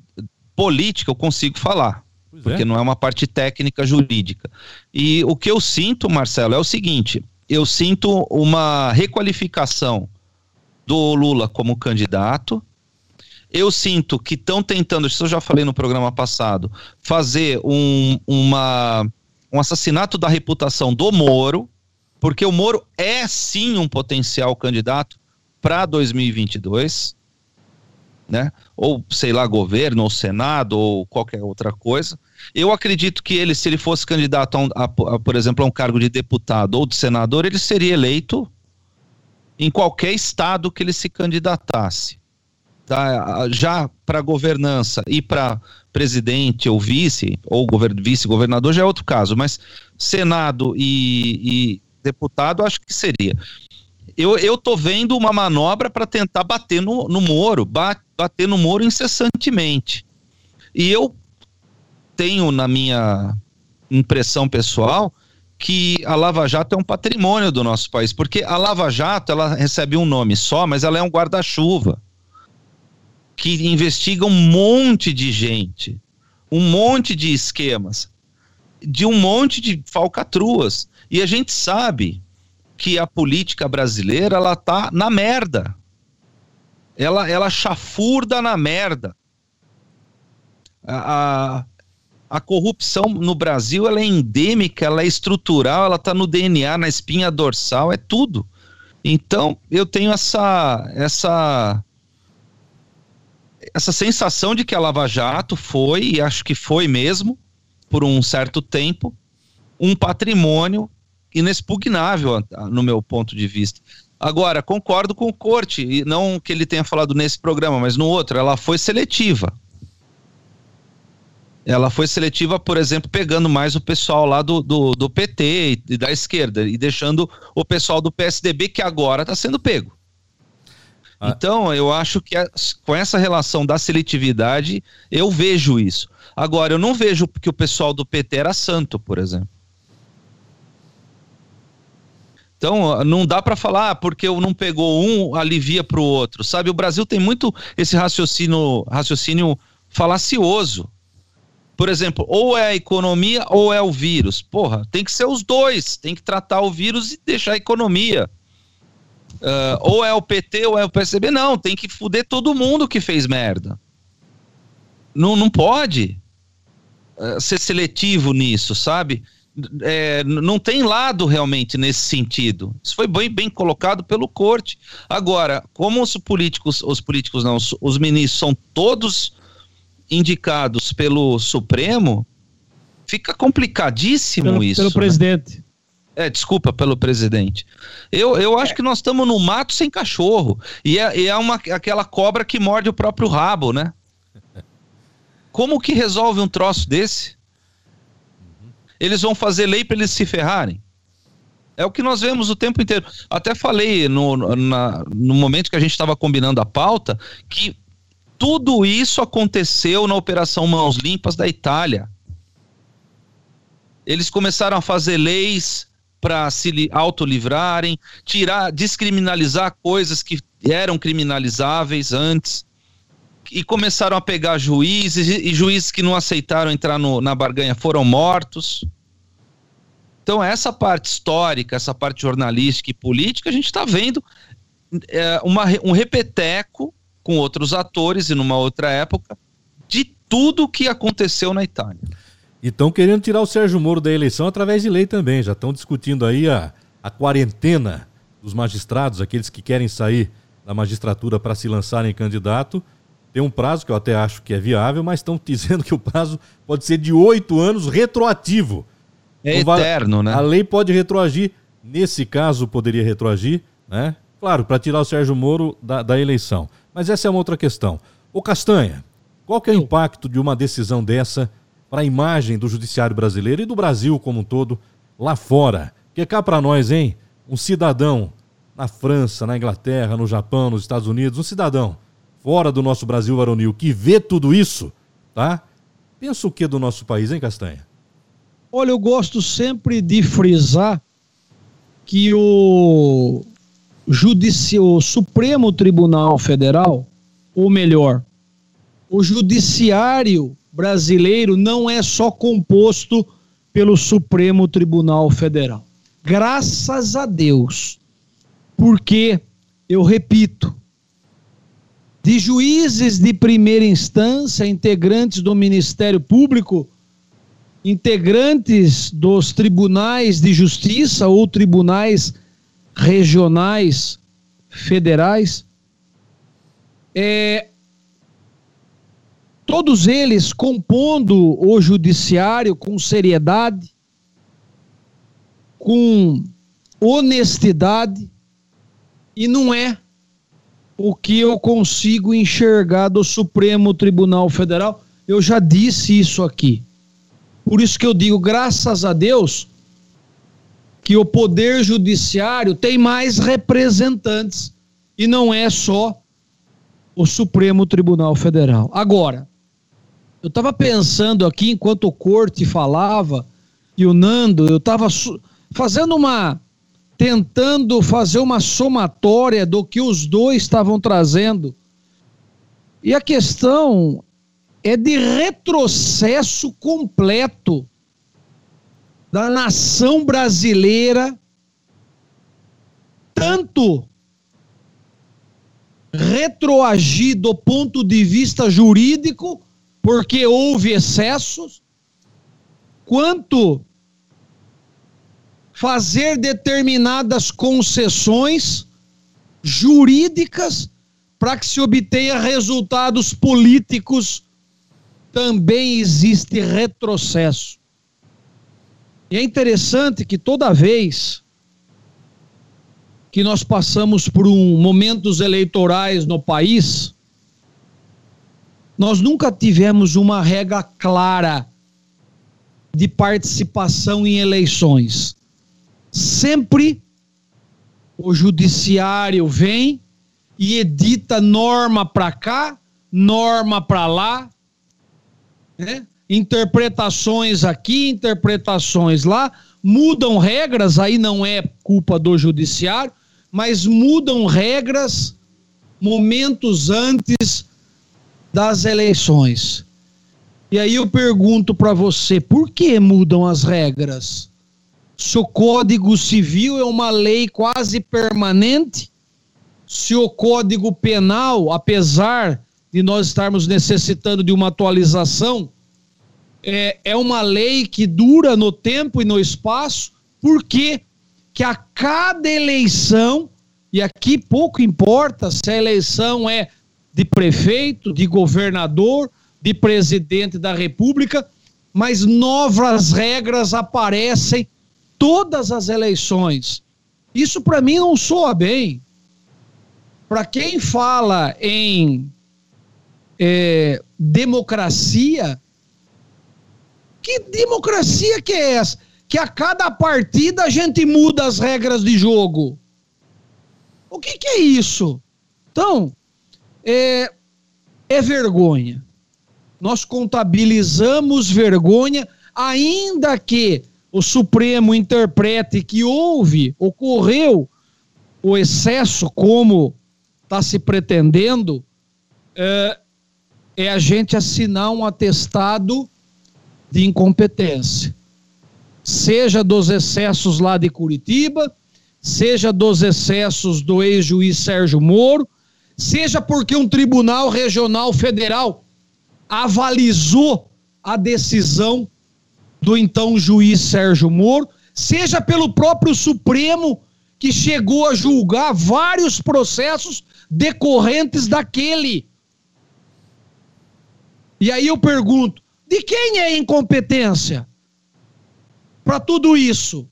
política eu consigo falar. Pois porque é. não é uma parte técnica jurídica. E o que eu sinto, Marcelo, é o seguinte: eu sinto uma requalificação do Lula como candidato. Eu sinto que estão tentando, isso eu já falei no programa passado, fazer um, uma, um assassinato da reputação do Moro, porque o Moro é sim um potencial candidato para 2022, né? Ou sei lá, governo, ou Senado, ou qualquer outra coisa. Eu acredito que ele, se ele fosse candidato, a, a, a, por exemplo, a um cargo de deputado ou de senador, ele seria eleito em qualquer estado que ele se candidatasse. Tá? Já para governança e para presidente ou vice, ou vice-governador já é outro caso, mas Senado e, e deputado acho que seria. Eu, eu tô vendo uma manobra para tentar bater no, no Moro, bater no Moro incessantemente. E eu tenho na minha impressão pessoal que a Lava Jato é um patrimônio do nosso país, porque a Lava Jato ela recebe um nome só, mas ela é um guarda-chuva que investiga um monte de gente, um monte de esquemas, de um monte de falcatruas. E a gente sabe que a política brasileira ela tá na merda. Ela, ela chafurda na merda. A, a, a corrupção no Brasil ela é endêmica, ela é estrutural, ela está no DNA, na espinha dorsal, é tudo. Então eu tenho essa essa essa sensação de que a Lava Jato foi e acho que foi mesmo por um certo tempo um patrimônio inexpugnável no meu ponto de vista. Agora, concordo com o Corte, e não que ele tenha falado nesse programa, mas no outro, ela foi seletiva ela foi seletiva, por exemplo, pegando mais o pessoal lá do, do, do PT e da esquerda e deixando o pessoal do PSDB que agora está sendo pego. Ah. Então, eu acho que a, com essa relação da seletividade, eu vejo isso. Agora, eu não vejo que o pessoal do PT era santo, por exemplo. Então, não dá para falar ah, porque não pegou um, alivia para o outro. Sabe, o Brasil tem muito esse raciocínio, raciocínio falacioso. Por exemplo, ou é a economia ou é o vírus. Porra, tem que ser os dois. Tem que tratar o vírus e deixar a economia. Uh, ou é o PT ou é o PSB. Não, tem que fuder todo mundo que fez merda. Não, não pode uh, ser seletivo nisso, sabe? É, não tem lado realmente nesse sentido. Isso foi bem, bem colocado pelo corte. Agora, como os políticos, os políticos não, os, os ministros são todos indicados pelo Supremo, fica complicadíssimo pelo, isso. Pelo né? presidente. É, desculpa, pelo presidente. Eu, eu acho é. que nós estamos no mato sem cachorro. E é, é uma, aquela cobra que morde o próprio rabo, né? Como que resolve um troço desse? Eles vão fazer lei para eles se ferrarem. É o que nós vemos o tempo inteiro. Até falei no, na, no momento que a gente estava combinando a pauta que tudo isso aconteceu na Operação Mãos Limpas da Itália. Eles começaram a fazer leis para se autolivrarem, tirar, descriminalizar coisas que eram criminalizáveis antes. E começaram a pegar juízes, e juízes que não aceitaram entrar no, na barganha foram mortos. Então, essa parte histórica, essa parte jornalística e política, a gente está vendo é, uma, um repeteco com outros atores e numa outra época, de tudo que aconteceu na Itália. E estão querendo tirar o Sérgio Moro da eleição através de lei também. Já estão discutindo aí a, a quarentena dos magistrados, aqueles que querem sair da magistratura para se lançarem candidato. Tem um prazo que eu até acho que é viável, mas estão [laughs] dizendo que o prazo pode ser de oito anos retroativo. É então, eterno, né? A lei pode retroagir. Nesse caso, poderia retroagir, né? Claro, para tirar o Sérgio Moro da, da eleição. Mas essa é uma outra questão. O Castanha, qual que é o impacto de uma decisão dessa para a imagem do judiciário brasileiro e do Brasil como um todo lá fora? Que cá para nós, hein? Um cidadão na França, na Inglaterra, no Japão, nos Estados Unidos, um cidadão fora do nosso Brasil varonil que vê tudo isso, tá? Pensa o que do nosso país, hein, Castanha? Olha, eu gosto sempre de frisar que o judici o Supremo Tribunal Federal, ou melhor, o Judiciário brasileiro não é só composto pelo Supremo Tribunal Federal. Graças a Deus. Porque, eu repito, de juízes de primeira instância, integrantes do Ministério Público, integrantes dos tribunais de justiça ou tribunais regionais federais, é, todos eles compondo o judiciário com seriedade, com honestidade, e não é o que eu consigo enxergar do Supremo Tribunal Federal. Eu já disse isso aqui. Por isso que eu digo, graças a Deus, que o Poder Judiciário tem mais representantes e não é só o Supremo Tribunal Federal. Agora, eu estava pensando aqui enquanto o Corte falava e o Nando, eu estava fazendo uma tentando fazer uma somatória do que os dois estavam trazendo. E a questão é de retrocesso completo da nação brasileira, tanto retroagir do ponto de vista jurídico, porque houve excessos, quanto fazer determinadas concessões jurídicas para que se obtenha resultados políticos, também existe retrocesso. E é interessante que toda vez que nós passamos por um momentos eleitorais no país, nós nunca tivemos uma regra clara de participação em eleições sempre o judiciário vem e edita norma para cá, norma para lá, né? interpretações aqui, interpretações lá, mudam regras, aí não é culpa do judiciário, mas mudam regras momentos antes das eleições. E aí eu pergunto para você, por que mudam as regras? Se o Código Civil é uma lei quase permanente, se o Código Penal, apesar de nós estarmos necessitando de uma atualização, é, é uma lei que dura no tempo e no espaço, porque que a cada eleição, e aqui pouco importa se a eleição é de prefeito, de governador, de presidente da república, mas novas regras aparecem todas as eleições. Isso para mim não soa bem. Para quem fala em é, democracia, que democracia que é essa? Que a cada partida a gente muda as regras de jogo. O que, que é isso? Então, é, é vergonha. Nós contabilizamos vergonha, ainda que o Supremo interprete que houve, ocorreu o excesso, como está se pretendendo, é, é a gente assinar um atestado de incompetência. Seja dos excessos lá de Curitiba, seja dos excessos do ex-juiz Sérgio Moro, seja porque um tribunal regional federal avalizou a decisão do então juiz Sérgio Moro, seja pelo próprio Supremo, que chegou a julgar vários processos decorrentes daquele. E aí eu pergunto: de quem é a incompetência para tudo isso?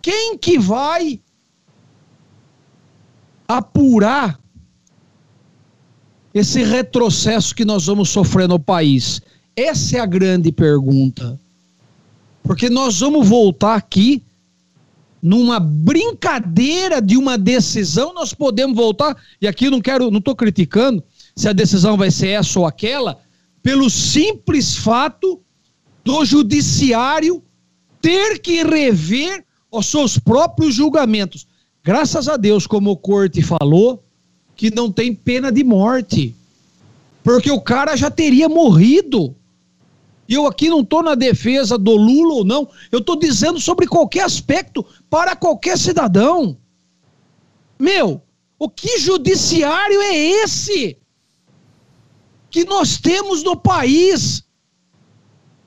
Quem que vai apurar esse retrocesso que nós vamos sofrer no país? Essa é a grande pergunta. Porque nós vamos voltar aqui numa brincadeira de uma decisão, nós podemos voltar, e aqui não quero, não estou criticando se a decisão vai ser essa ou aquela, pelo simples fato do judiciário ter que rever os seus próprios julgamentos. Graças a Deus, como o Corte falou, que não tem pena de morte. Porque o cara já teria morrido E eu aqui não estou na defesa do Lula ou não, eu estou dizendo sobre qualquer aspecto para qualquer cidadão. Meu, o que judiciário é esse que nós temos no país?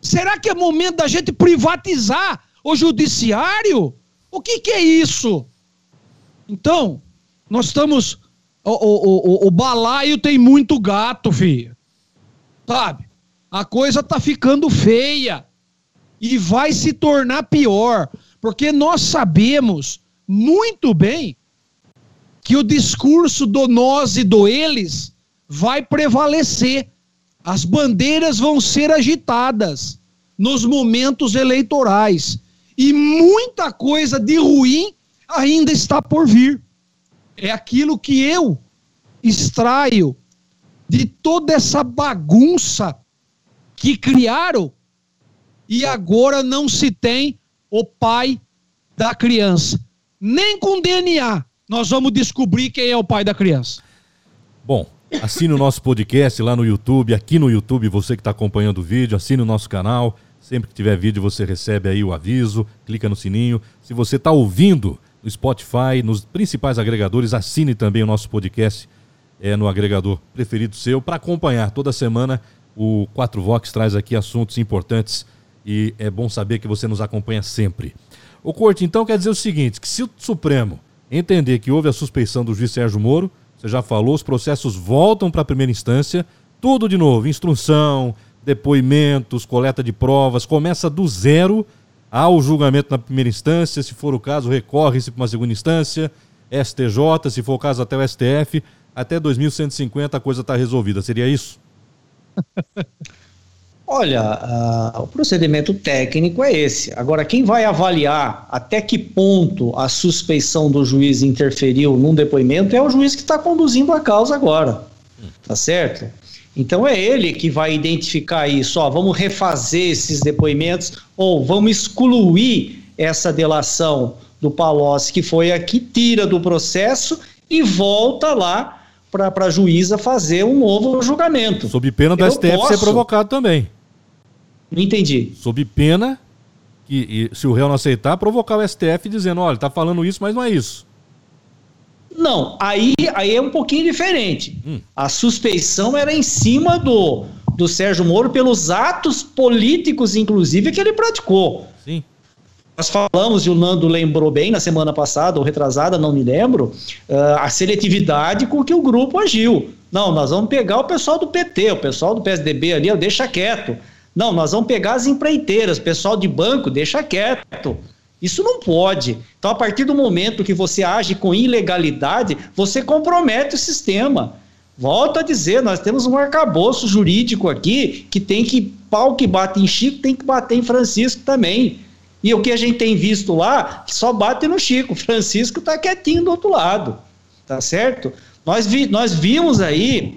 Será que é momento da gente privatizar o judiciário? O que, que é isso? Então, nós estamos. O, o, o, o balaio tem muito gato, filho. Sabe? A coisa tá ficando feia. E vai se tornar pior. Porque nós sabemos muito bem que o discurso do nós e do eles vai prevalecer. As bandeiras vão ser agitadas nos momentos eleitorais. E muita coisa de ruim ainda está por vir. É aquilo que eu extraio de toda essa bagunça que criaram e agora não se tem o pai da criança. Nem com DNA nós vamos descobrir quem é o pai da criança. Bom, assine o nosso podcast lá no YouTube, aqui no YouTube, você que está acompanhando o vídeo, assine o nosso canal. Sempre que tiver vídeo, você recebe aí o aviso, clica no sininho. Se você está ouvindo no Spotify, nos principais agregadores, assine também o nosso podcast é, no agregador preferido seu para acompanhar toda semana. O 4 Vox traz aqui assuntos importantes e é bom saber que você nos acompanha sempre. O Corte, então, quer dizer o seguinte: que se o Supremo entender que houve a suspeição do juiz Sérgio Moro, você já falou, os processos voltam para a primeira instância, tudo de novo, instrução, depoimentos, coleta de provas, começa do zero ao julgamento na primeira instância, se for o caso, recorre-se para uma segunda instância, STJ, se for o caso, até o STF, até 2150 a coisa está resolvida. Seria isso? Olha, uh, o procedimento técnico é esse. Agora, quem vai avaliar até que ponto a suspeição do juiz interferiu num depoimento é o juiz que está conduzindo a causa agora. Tá certo? Então é ele que vai identificar isso. Ó, vamos refazer esses depoimentos ou vamos excluir essa delação do Palocci que foi aqui, tira do processo e volta lá para a juíza fazer um novo julgamento. Sob pena do Eu STF posso... ser provocado também. Não entendi. Sob pena que, se o réu não aceitar, provocar o STF dizendo: olha, está falando isso, mas não é isso. Não, aí, aí é um pouquinho diferente. Hum. A suspeição era em cima do, do Sérgio Moro pelos atos políticos, inclusive, que ele praticou. Sim. Nós falamos, e o Nando lembrou bem na semana passada, ou retrasada, não me lembro, uh, a seletividade com que o grupo agiu. Não, nós vamos pegar o pessoal do PT, o pessoal do PSDB ali, deixa quieto. Não, nós vamos pegar as empreiteiras, pessoal de banco, deixa quieto. Isso não pode. Então, a partir do momento que você age com ilegalidade, você compromete o sistema. Volto a dizer, nós temos um arcabouço jurídico aqui que tem que, pau que bate em Chico, tem que bater em Francisco também. E o que a gente tem visto lá, só bate no Chico. [laughs] Francisco está quietinho do outro lado. Tá certo? Nós, vi, nós vimos aí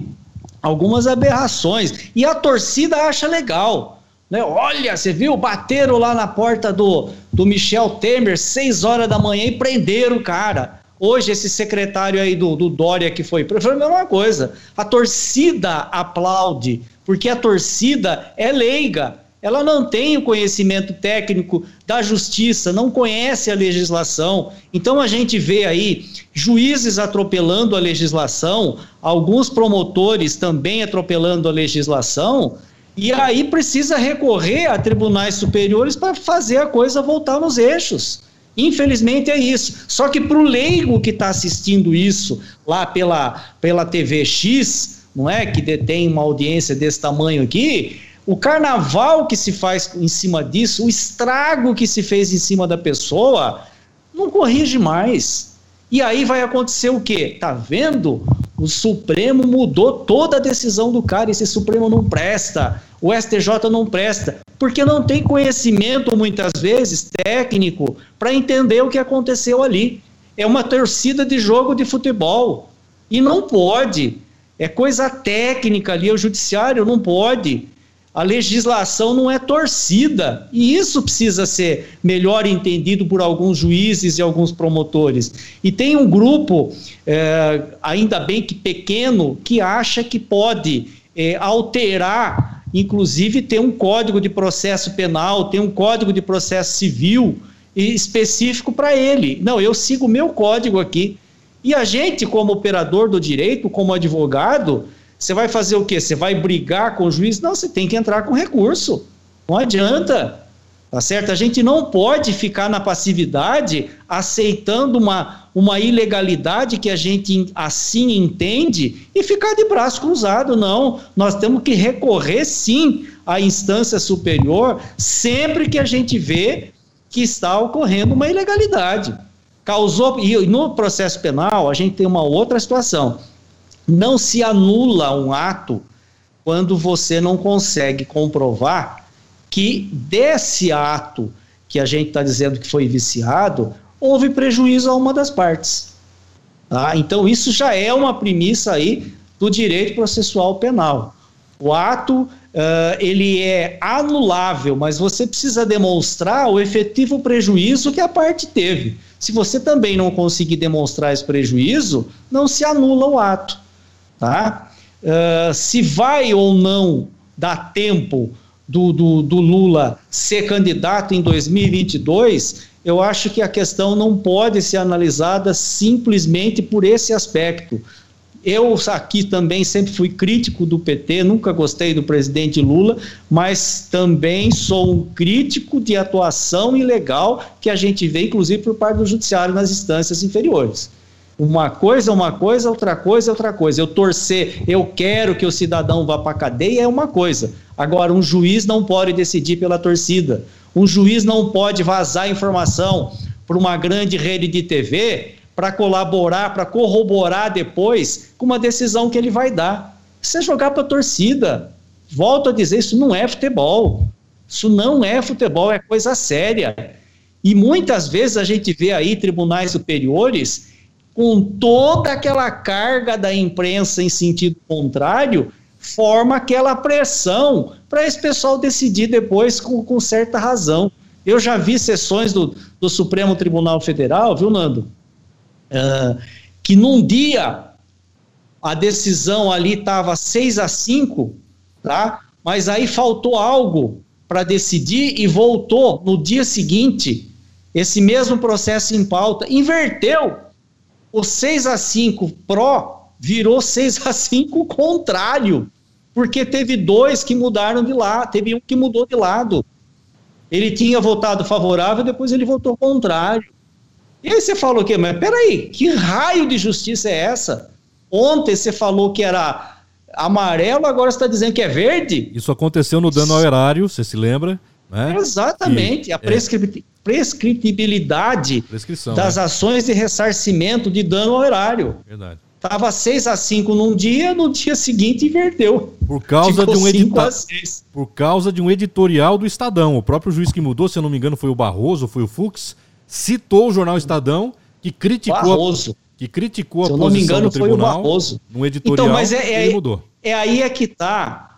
algumas aberrações. E a torcida acha legal. Né? Olha, você viu? Bateram lá na porta do, do Michel Temer, seis horas da manhã, e prenderam o cara. Hoje, esse secretário aí do, do Dória que foi, foi a mesma coisa. A torcida aplaude, porque a torcida é leiga. Ela não tem o conhecimento técnico da justiça, não conhece a legislação. Então a gente vê aí juízes atropelando a legislação, alguns promotores também atropelando a legislação, e aí precisa recorrer a tribunais superiores para fazer a coisa voltar nos eixos. Infelizmente é isso. Só que para o leigo que está assistindo isso lá pela, pela TV X, não é? Que detém uma audiência desse tamanho aqui, o carnaval que se faz em cima disso, o estrago que se fez em cima da pessoa, não corrige mais. E aí vai acontecer o quê? Tá vendo? O Supremo mudou toda a decisão do cara. Esse Supremo não presta. O STJ não presta. Porque não tem conhecimento, muitas vezes, técnico, para entender o que aconteceu ali. É uma torcida de jogo de futebol. E não pode. É coisa técnica ali. O judiciário não pode a legislação não é torcida. E isso precisa ser melhor entendido por alguns juízes e alguns promotores. E tem um grupo, é, ainda bem que pequeno, que acha que pode é, alterar inclusive, ter um código de processo penal, ter um código de processo civil específico para ele. Não, eu sigo o meu código aqui. E a gente, como operador do direito, como advogado, você vai fazer o quê? Você vai brigar com o juiz? Não, você tem que entrar com recurso. Não adianta. Tá certo? A gente não pode ficar na passividade aceitando uma, uma ilegalidade que a gente assim entende e ficar de braço cruzado, não. Nós temos que recorrer sim à instância superior sempre que a gente vê que está ocorrendo uma ilegalidade. Causou e no processo penal a gente tem uma outra situação. Não se anula um ato quando você não consegue comprovar que desse ato que a gente está dizendo que foi viciado, houve prejuízo a uma das partes. Tá? Então, isso já é uma premissa aí do direito processual penal. O ato, uh, ele é anulável, mas você precisa demonstrar o efetivo prejuízo que a parte teve. Se você também não conseguir demonstrar esse prejuízo, não se anula o ato. Tá? Uh, se vai ou não dar tempo do, do, do Lula ser candidato em 2022, eu acho que a questão não pode ser analisada simplesmente por esse aspecto. Eu aqui também sempre fui crítico do PT, nunca gostei do presidente Lula, mas também sou um crítico de atuação ilegal que a gente vê, inclusive, por parte do judiciário nas instâncias inferiores. Uma coisa é uma coisa, outra coisa é outra coisa. Eu torcer, eu quero que o cidadão vá para a cadeia é uma coisa. Agora, um juiz não pode decidir pela torcida. Um juiz não pode vazar informação para uma grande rede de TV para colaborar, para corroborar depois com uma decisão que ele vai dar. Isso é jogar para a torcida. Volto a dizer, isso não é futebol. Isso não é futebol, é coisa séria. E muitas vezes a gente vê aí tribunais superiores com toda aquela carga da imprensa em sentido contrário, forma aquela pressão para esse pessoal decidir depois com, com, certa razão. Eu já vi sessões do, do Supremo Tribunal Federal, viu, Nando? Uh, que num dia a decisão ali estava 6 a 5, tá? mas aí faltou algo para decidir e voltou no dia seguinte, esse mesmo processo em pauta, inverteu o 6 a 5 pró virou 6 a 5 contrário, porque teve dois que mudaram de lado, teve um que mudou de lado. Ele tinha votado favorável, depois ele votou contrário. E aí você falou que, mas peraí, que raio de justiça é essa? Ontem você falou que era amarelo, agora você está dizendo que é verde? Isso aconteceu no dano ao erário, você se lembra? Né? Exatamente. Que, a prescritividade. É prescritibilidade Prescrição, das né? ações de ressarcimento de dano ao erário. Verdade. Tava 6 a 5 num dia, no dia seguinte inverteu. Por causa de um editorial. Por causa de um editorial do Estadão. O próprio juiz que mudou, se eu não me engano, foi o Barroso, foi o Fux, citou o jornal Estadão que criticou Barroso. A, que criticou se a posição engano, do tribunal foi o Barroso. num editorial então, mas é, é, mudou. É aí é que tá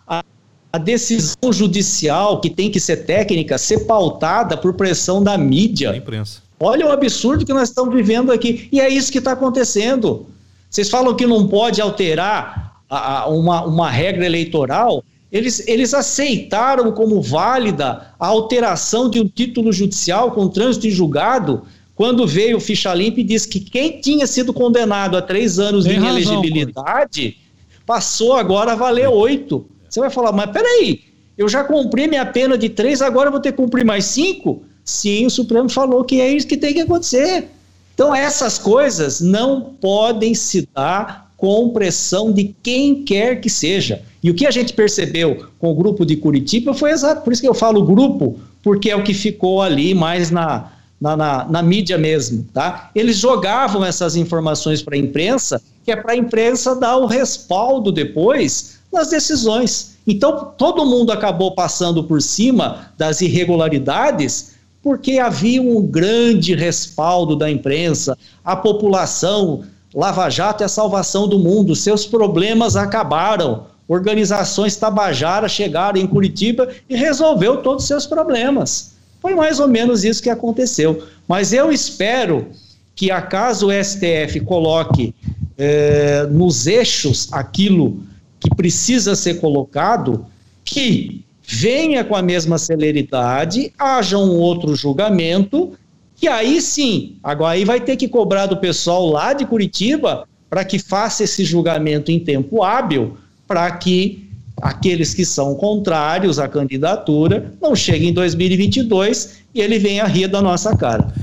a decisão judicial, que tem que ser técnica, ser pautada por pressão da mídia. Da imprensa. Olha o absurdo que nós estamos vivendo aqui. E é isso que está acontecendo. Vocês falam que não pode alterar a, a, uma, uma regra eleitoral. Eles, eles aceitaram como válida a alteração de um título judicial com trânsito em julgado, quando veio o ficha limpa e disse que quem tinha sido condenado a três anos Tem de inelegibilidade passou agora a valer oito. Você vai falar, mas peraí, eu já cumpri minha pena de três, agora vou ter que cumprir mais cinco? Sim, o Supremo falou que é isso que tem que acontecer. Então, essas coisas não podem se dar com pressão de quem quer que seja. E o que a gente percebeu com o grupo de Curitiba foi exato, por isso que eu falo grupo, porque é o que ficou ali mais na, na, na, na mídia mesmo. Tá? Eles jogavam essas informações para a imprensa, que é para a imprensa dar o respaldo depois nas decisões. Então, todo mundo acabou passando por cima das irregularidades porque havia um grande respaldo da imprensa, a população, Lava Jato é a salvação do mundo, seus problemas acabaram. Organizações tabajaras chegaram em Curitiba e resolveu todos os seus problemas. Foi mais ou menos isso que aconteceu. Mas eu espero que, acaso o STF coloque eh, nos eixos aquilo que precisa ser colocado, que venha com a mesma celeridade, haja um outro julgamento, que aí sim, agora aí vai ter que cobrar do pessoal lá de Curitiba para que faça esse julgamento em tempo hábil, para que aqueles que são contrários à candidatura não cheguem em 2022 e ele venha rir da nossa cara.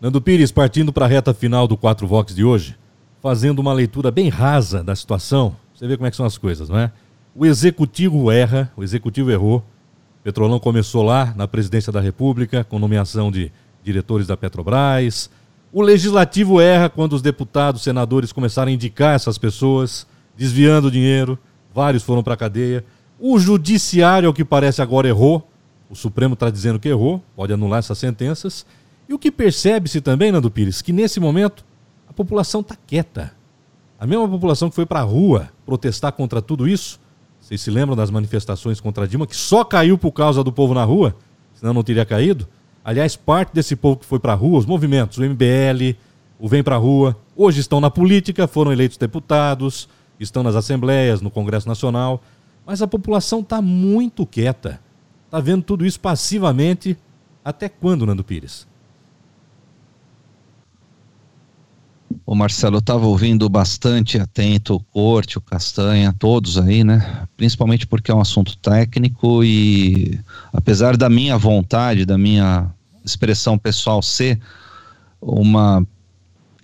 Nando Pires, partindo para a reta final do 4 Vox de hoje, fazendo uma leitura bem rasa da situação, você vê como é que são as coisas, não é? O executivo erra, o executivo errou. Petrolão começou lá na presidência da República, com nomeação de diretores da Petrobras. O legislativo erra quando os deputados, senadores começaram a indicar essas pessoas, desviando dinheiro. Vários foram para a cadeia. O judiciário, ao que parece agora, errou. O Supremo está dizendo que errou, pode anular essas sentenças. E o que percebe-se também, Nando Pires, que nesse momento a população está quieta. A mesma população que foi para a rua protestar contra tudo isso vocês se lembram das manifestações contra Dilma, que só caiu por causa do povo na rua? Senão não teria caído. Aliás, parte desse povo que foi para a rua, os movimentos, o MBL, o Vem para a Rua, hoje estão na política, foram eleitos deputados, estão nas assembleias, no Congresso Nacional. Mas a população está muito quieta. Está vendo tudo isso passivamente. Até quando, Nando Pires? O Marcelo estava ouvindo bastante atento o Corte, o Castanha, todos aí, né? Principalmente porque é um assunto técnico e apesar da minha vontade, da minha expressão pessoal ser uma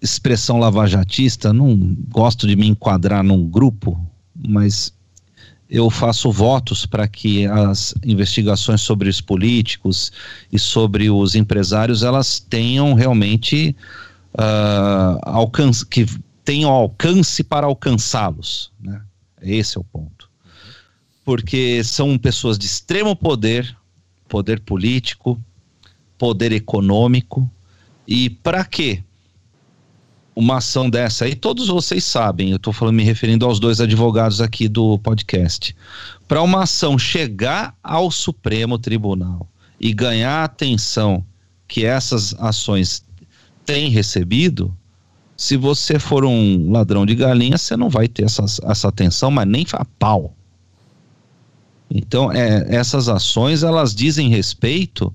expressão lavajatista, não gosto de me enquadrar num grupo, mas eu faço votos para que as investigações sobre os políticos e sobre os empresários elas tenham realmente uh, alcance, que tenham alcance para alcançá-los. Né? Esse é o ponto. Porque são pessoas de extremo poder, poder político, poder econômico, e para quê? Uma ação dessa aí, todos vocês sabem, eu estou me referindo aos dois advogados aqui do podcast. Para uma ação chegar ao Supremo Tribunal e ganhar a atenção que essas ações tem recebido, se você for um ladrão de galinha, você não vai ter essa, essa atenção, mas nem a pau. Então, é, essas ações, elas dizem respeito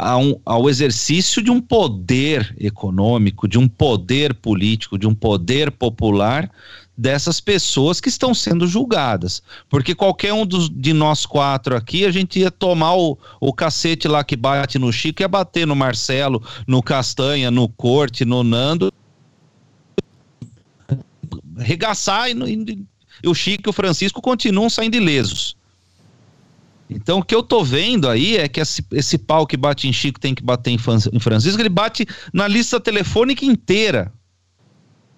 um, ao exercício de um poder econômico, de um poder político, de um poder popular dessas pessoas que estão sendo julgadas. Porque qualquer um dos, de nós quatro aqui, a gente ia tomar o, o cacete lá que bate no Chico, ia bater no Marcelo, no Castanha, no Corte, no Nando, regaçar e, e, e o Chico e o Francisco continuam saindo ilesos. Então, o que eu tô vendo aí é que esse, esse pau que bate em Chico tem que bater em, em Francisco, ele bate na lista telefônica inteira.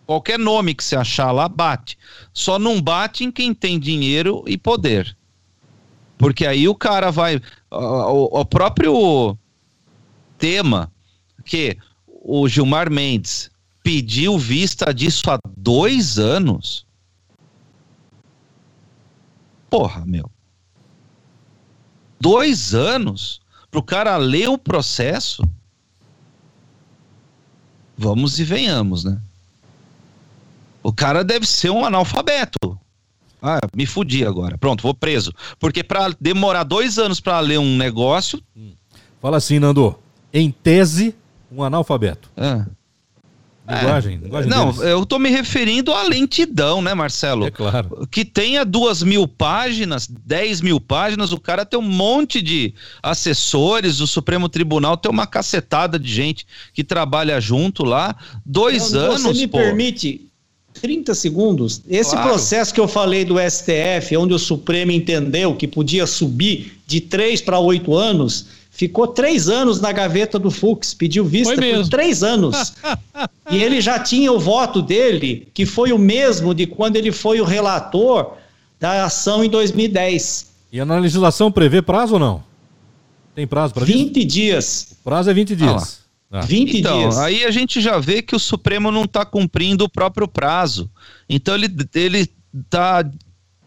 Qualquer nome que você achar lá, bate. Só não bate em quem tem dinheiro e poder. Porque aí o cara vai. O, o próprio tema que o Gilmar Mendes pediu vista disso há dois anos. Porra, meu. Dois anos pro cara ler o processo. Vamos e venhamos, né? O cara deve ser um analfabeto. Ah, me fudi agora. Pronto, vou preso. Porque para demorar dois anos para ler um negócio. Fala assim, Nando. Em tese, um analfabeto. É. Linguagem, é. linguagem Não, deles. eu tô me referindo à lentidão, né, Marcelo? É claro. Que tenha duas mil páginas, dez mil páginas, o cara tem um monte de assessores, o Supremo Tribunal tem uma cacetada de gente que trabalha junto lá. Dois Não, anos, Você me pô. permite 30 segundos. Esse Claro. processo que eu falei do STF, onde o Supremo entendeu que podia subir de 3 para 8 anos, ficou três anos na gaveta do Fux, pediu vista por três anos. e ele já tinha o voto dele, que foi o mesmo de quando ele foi o relator da ação em 2010. E na legislação prevê prazo ou não? Tem prazo para isso? 20 dias. O prazo é 20 dias. Ah. 20 Então, dias. aí a gente já vê que o Supremo não está cumprindo o próprio prazo. Então ele ele está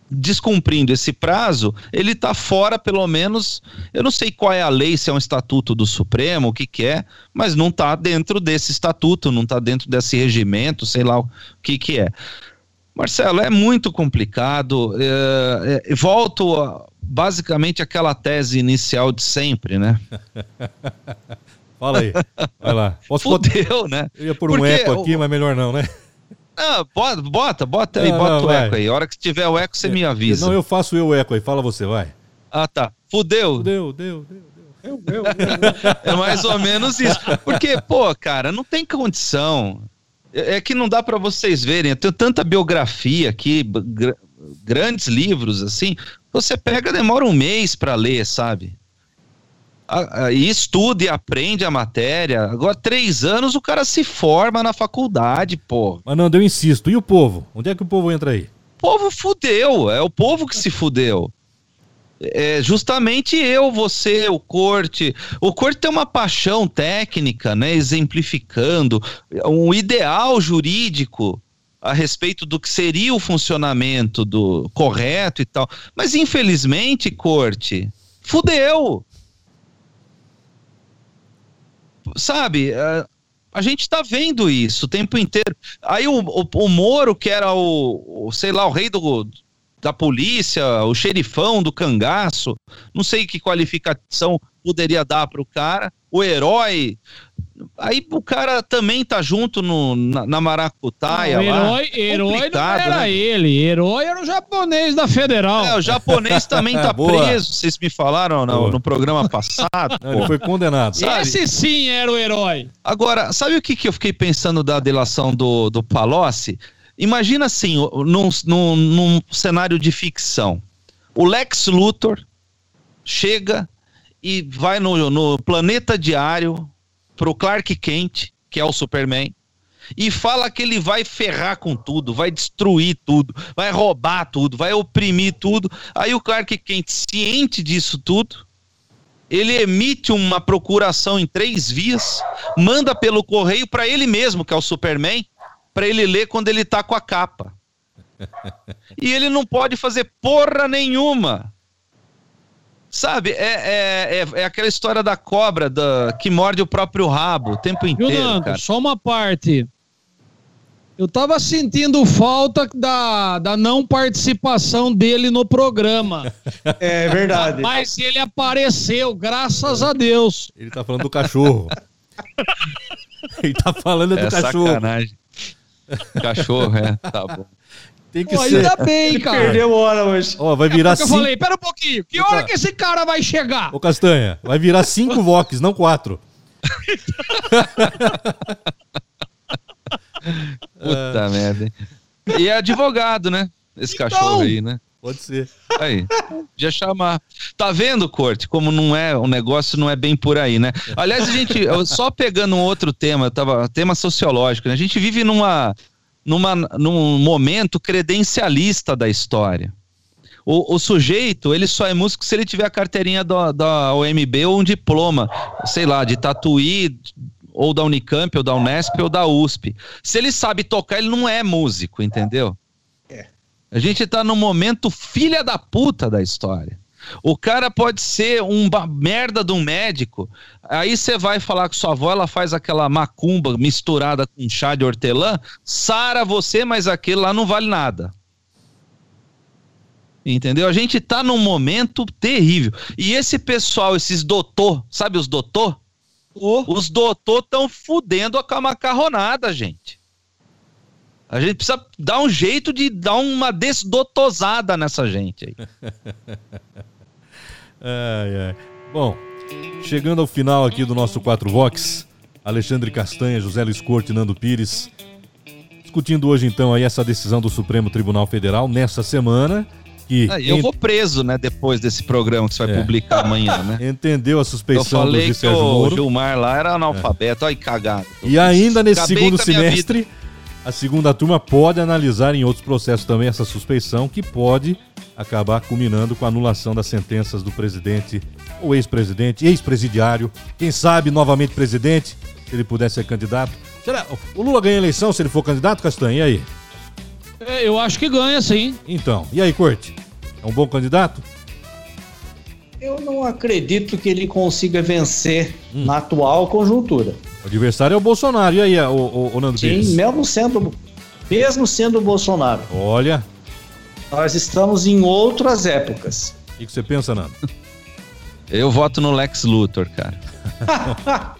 descumprindo esse prazo, ele está fora pelo menos, eu não sei qual é a lei, se é um estatuto do Supremo, o que que é, mas não está dentro desse estatuto, não está dentro desse regimento, sei lá o que que é. Marcelo, é muito complicado. É, é, volto a, basicamente àquela tese inicial de sempre, né? [laughs] Fala aí, vai lá. Posso Fudeu, né? Eu ia pôr um eco aqui, mas melhor não, né? Ah, bota, bota, bota aí, não, bota não, o eco aí. A hora que tiver o eco, você me avisa. Não, eu faço eu o eco aí, fala você, vai. Ah, tá. Fudeu. Fudeu, deu, deu. deu. deu, deu. É mais ou menos isso. Porque, pô, cara, não tem condição. É, é que não dá para vocês verem. Eu tenho tanta biografia aqui, gr grandes livros, assim. Você pega, demora um mês para ler, sabe? E estuda e aprende a matéria. Agora, três anos, o cara se forma na faculdade, pô. Mas não, eu insisto. E o povo? Onde é que o povo entra aí? O povo fudeu. É o povo que se fudeu. É justamente eu, você, o Corte. O Corte tem uma paixão técnica, né? Exemplificando um ideal jurídico a respeito do que seria o funcionamento do correto e tal. Mas infelizmente, Corte, fudeu sabe, a, é, a gente está vendo isso o tempo inteiro. Aí o, o, o Moro, que era o, o, sei lá, o rei do, da polícia, o xerifão do cangaço, não sei que qualificação poderia dar para o cara, o herói Aí o cara também tá junto no, na, na maracutaia. Não, herói, lá. herói não era né? ele. Herói era o japonês da Federal. É, o japonês também [laughs] tá preso. Vocês me falaram no, no programa passado. [laughs] Não, ele foi condenado. Sabe? Esse sim era o herói. Agora, sabe o que, que eu fiquei pensando da delação do, do Palocci? Imagina assim, num, num, num cenário de ficção. O Lex Luthor chega e vai no, no Planeta Diário pro Clark Kent, que é o Superman, e fala que ele vai ferrar com tudo, vai destruir tudo, vai roubar tudo, vai oprimir tudo. Aí o Clark Kent, ciente disso tudo, ele emite uma procuração em três vias, manda pelo correio para ele mesmo, que é o Superman, para ele ler quando ele tá com a capa. E ele não pode fazer porra nenhuma. Sabe, é, é, é, é, aquela história da cobra da, que morde o próprio rabo o tempo inteiro. Nando, cara. só uma parte. Eu tava sentindo falta da, da não participação dele no programa. [laughs] É verdade. Mas ele apareceu, graças a Deus. Ele tá falando do cachorro. [laughs] ele tá falando do é cachorro. Sacanagem. Cachorro, é, tá bom. Tem que Pô, ser. Ainda bem, [laughs] cara. Perdeu hora hoje. Ó, vai virar cinco... Eu falei, pera um pouquinho. Que hora que esse cara vai chegar? Ô, Castanha, vai virar cinco [laughs] Vox, não quatro. Puta merda. E é advogado, né? Esse então... cachorro aí, né? Pode ser. Aí, já chamar. Tá vendo, Corte, como não é, o negócio não é bem por aí, né? Aliás, a gente, só pegando um outro tema, tava, tema sociológico, né? A gente vive numa numa, num momento credencialista da história. O, o, sujeito, ele só é músico se ele tiver a carteirinha da, da OMB ou um diploma, sei lá, de Tatuí, ou da Unicamp, ou da Unesp, ou da USP. Se ele sabe tocar, ele não é músico, entendeu? É. A gente tá num momento filha da puta da história. O cara pode ser um merda de um médico. Aí você vai falar com sua avó, ela faz aquela macumba misturada com chá de hortelã, sara você, mas aquele lá não vale nada. Entendeu? A gente tá num momento terrível. E esse pessoal, esses doutor, sabe os doutor? Oh. Os doutor estão fudendo com a macarronada, gente. A gente precisa dar um jeito de dar uma desdotosada nessa gente aí. [laughs] Ai, ai. Bom, chegando ao final aqui do nosso 4 Vox, Alexandre Castanha, José Luiz Corte e Nando Pires, discutindo hoje então aí essa decisão do Supremo Tribunal Federal nessa semana. Que ah, eu ent... vou preso, né, depois desse programa que você vai é. publicar amanhã, né? [laughs] Entendeu a suspeição eu falei do Sérgio Moro. O Gilmar lá era analfabeto, é. aí cagado. E ainda nesse Acabei segundo semestre, a segunda turma pode analisar em outros processos também essa suspeição que pode acabar culminando com a anulação das sentenças do presidente ou ex-presidente, ex-presidiário, quem sabe novamente presidente, se ele puder ser candidato. Será? O Lula ganha a eleição se ele for candidato, Castanha? E aí? É, eu acho que ganha, sim. Então, e aí, Corte? É um bom candidato? Eu não acredito que ele consiga vencer hum. na atual conjuntura. O adversário é o Bolsonaro. E aí, o, o, o Nando Sim, Pires? mesmo sendo mesmo sendo o Bolsonaro. Olha, Nós estamos em outras épocas. o que que você pensa, Nando? [laughs] Eu voto no Lex Luthor, cara. [laughs]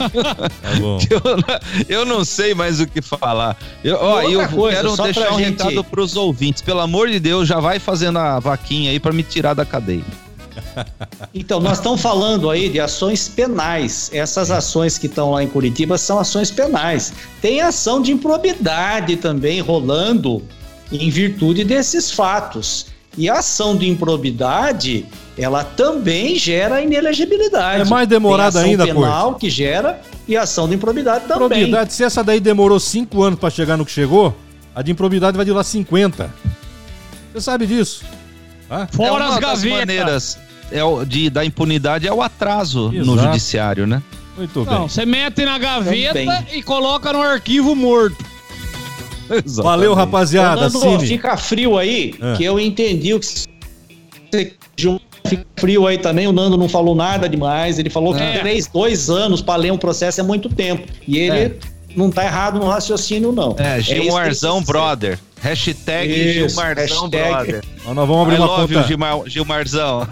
Tá bom. Eu, não- eu não sei mais o que falar. Eu, ó, eu coisa, quero só deixar um gente- recado pros ouvintes. Pelo amor de Deus, já vai fazendo a vaquinha aí pra me tirar da cadeia. Então, nós estamos falando aí de ações penais. Essas ações que estão lá em Curitiba são ações penais. Tem ação de improbidade também rolando em virtude desses fatos. E a ação de improbidade, ela também gera inelegibilidade. É mais ação ainda, penal que gera e ação de improbidade também. Improbidade, se essa daí demorou 5 anos pra chegar no que chegou, a de improbidade vai durar 50. Você sabe disso? Tá? é Fora uma as das gavetas. É o- de, da impunidade é o atraso no Exato. judiciário, né? Muito Não, bem. você mete na gaveta Também. e coloca no arquivo morto. Valeu, rapaziada. Nando, Cine. fica frio aí, É. que eu entendi o que você fica frio aí também. O Nando não falou nada demais. Ele falou que É. três, dois anos para ler um processo é muito tempo. E ele não tá errado no raciocínio, não. É, que Gilmarzão ser. Brother. Hashtag Isso, Gilmarzão hashtag. Brother. Nós nós vamos abrir I uma love you, conta. Gilmar, Gilmarzão.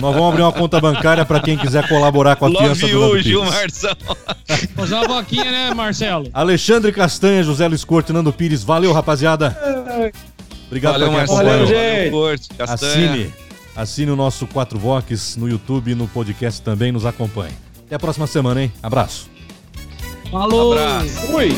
Nós vamos abrir uma conta bancária pra quem quiser colaborar com a Love fiança do Nando you, Pires. Gilmarzão. Usar a vaquinha, né, Marcelo? Alexandre Castanha, José Luiz Corte, Nando Pires. Valeu, rapaziada. Obrigado Valeu, pra quem Marcelo. Valeu, gente. Corte, Castanha. Assine. Assine o nosso 4 Vox no YouTube e no podcast também. Nos acompanhe. Até a próxima semana, hein? Abraço. Falou! Abraço. Fui.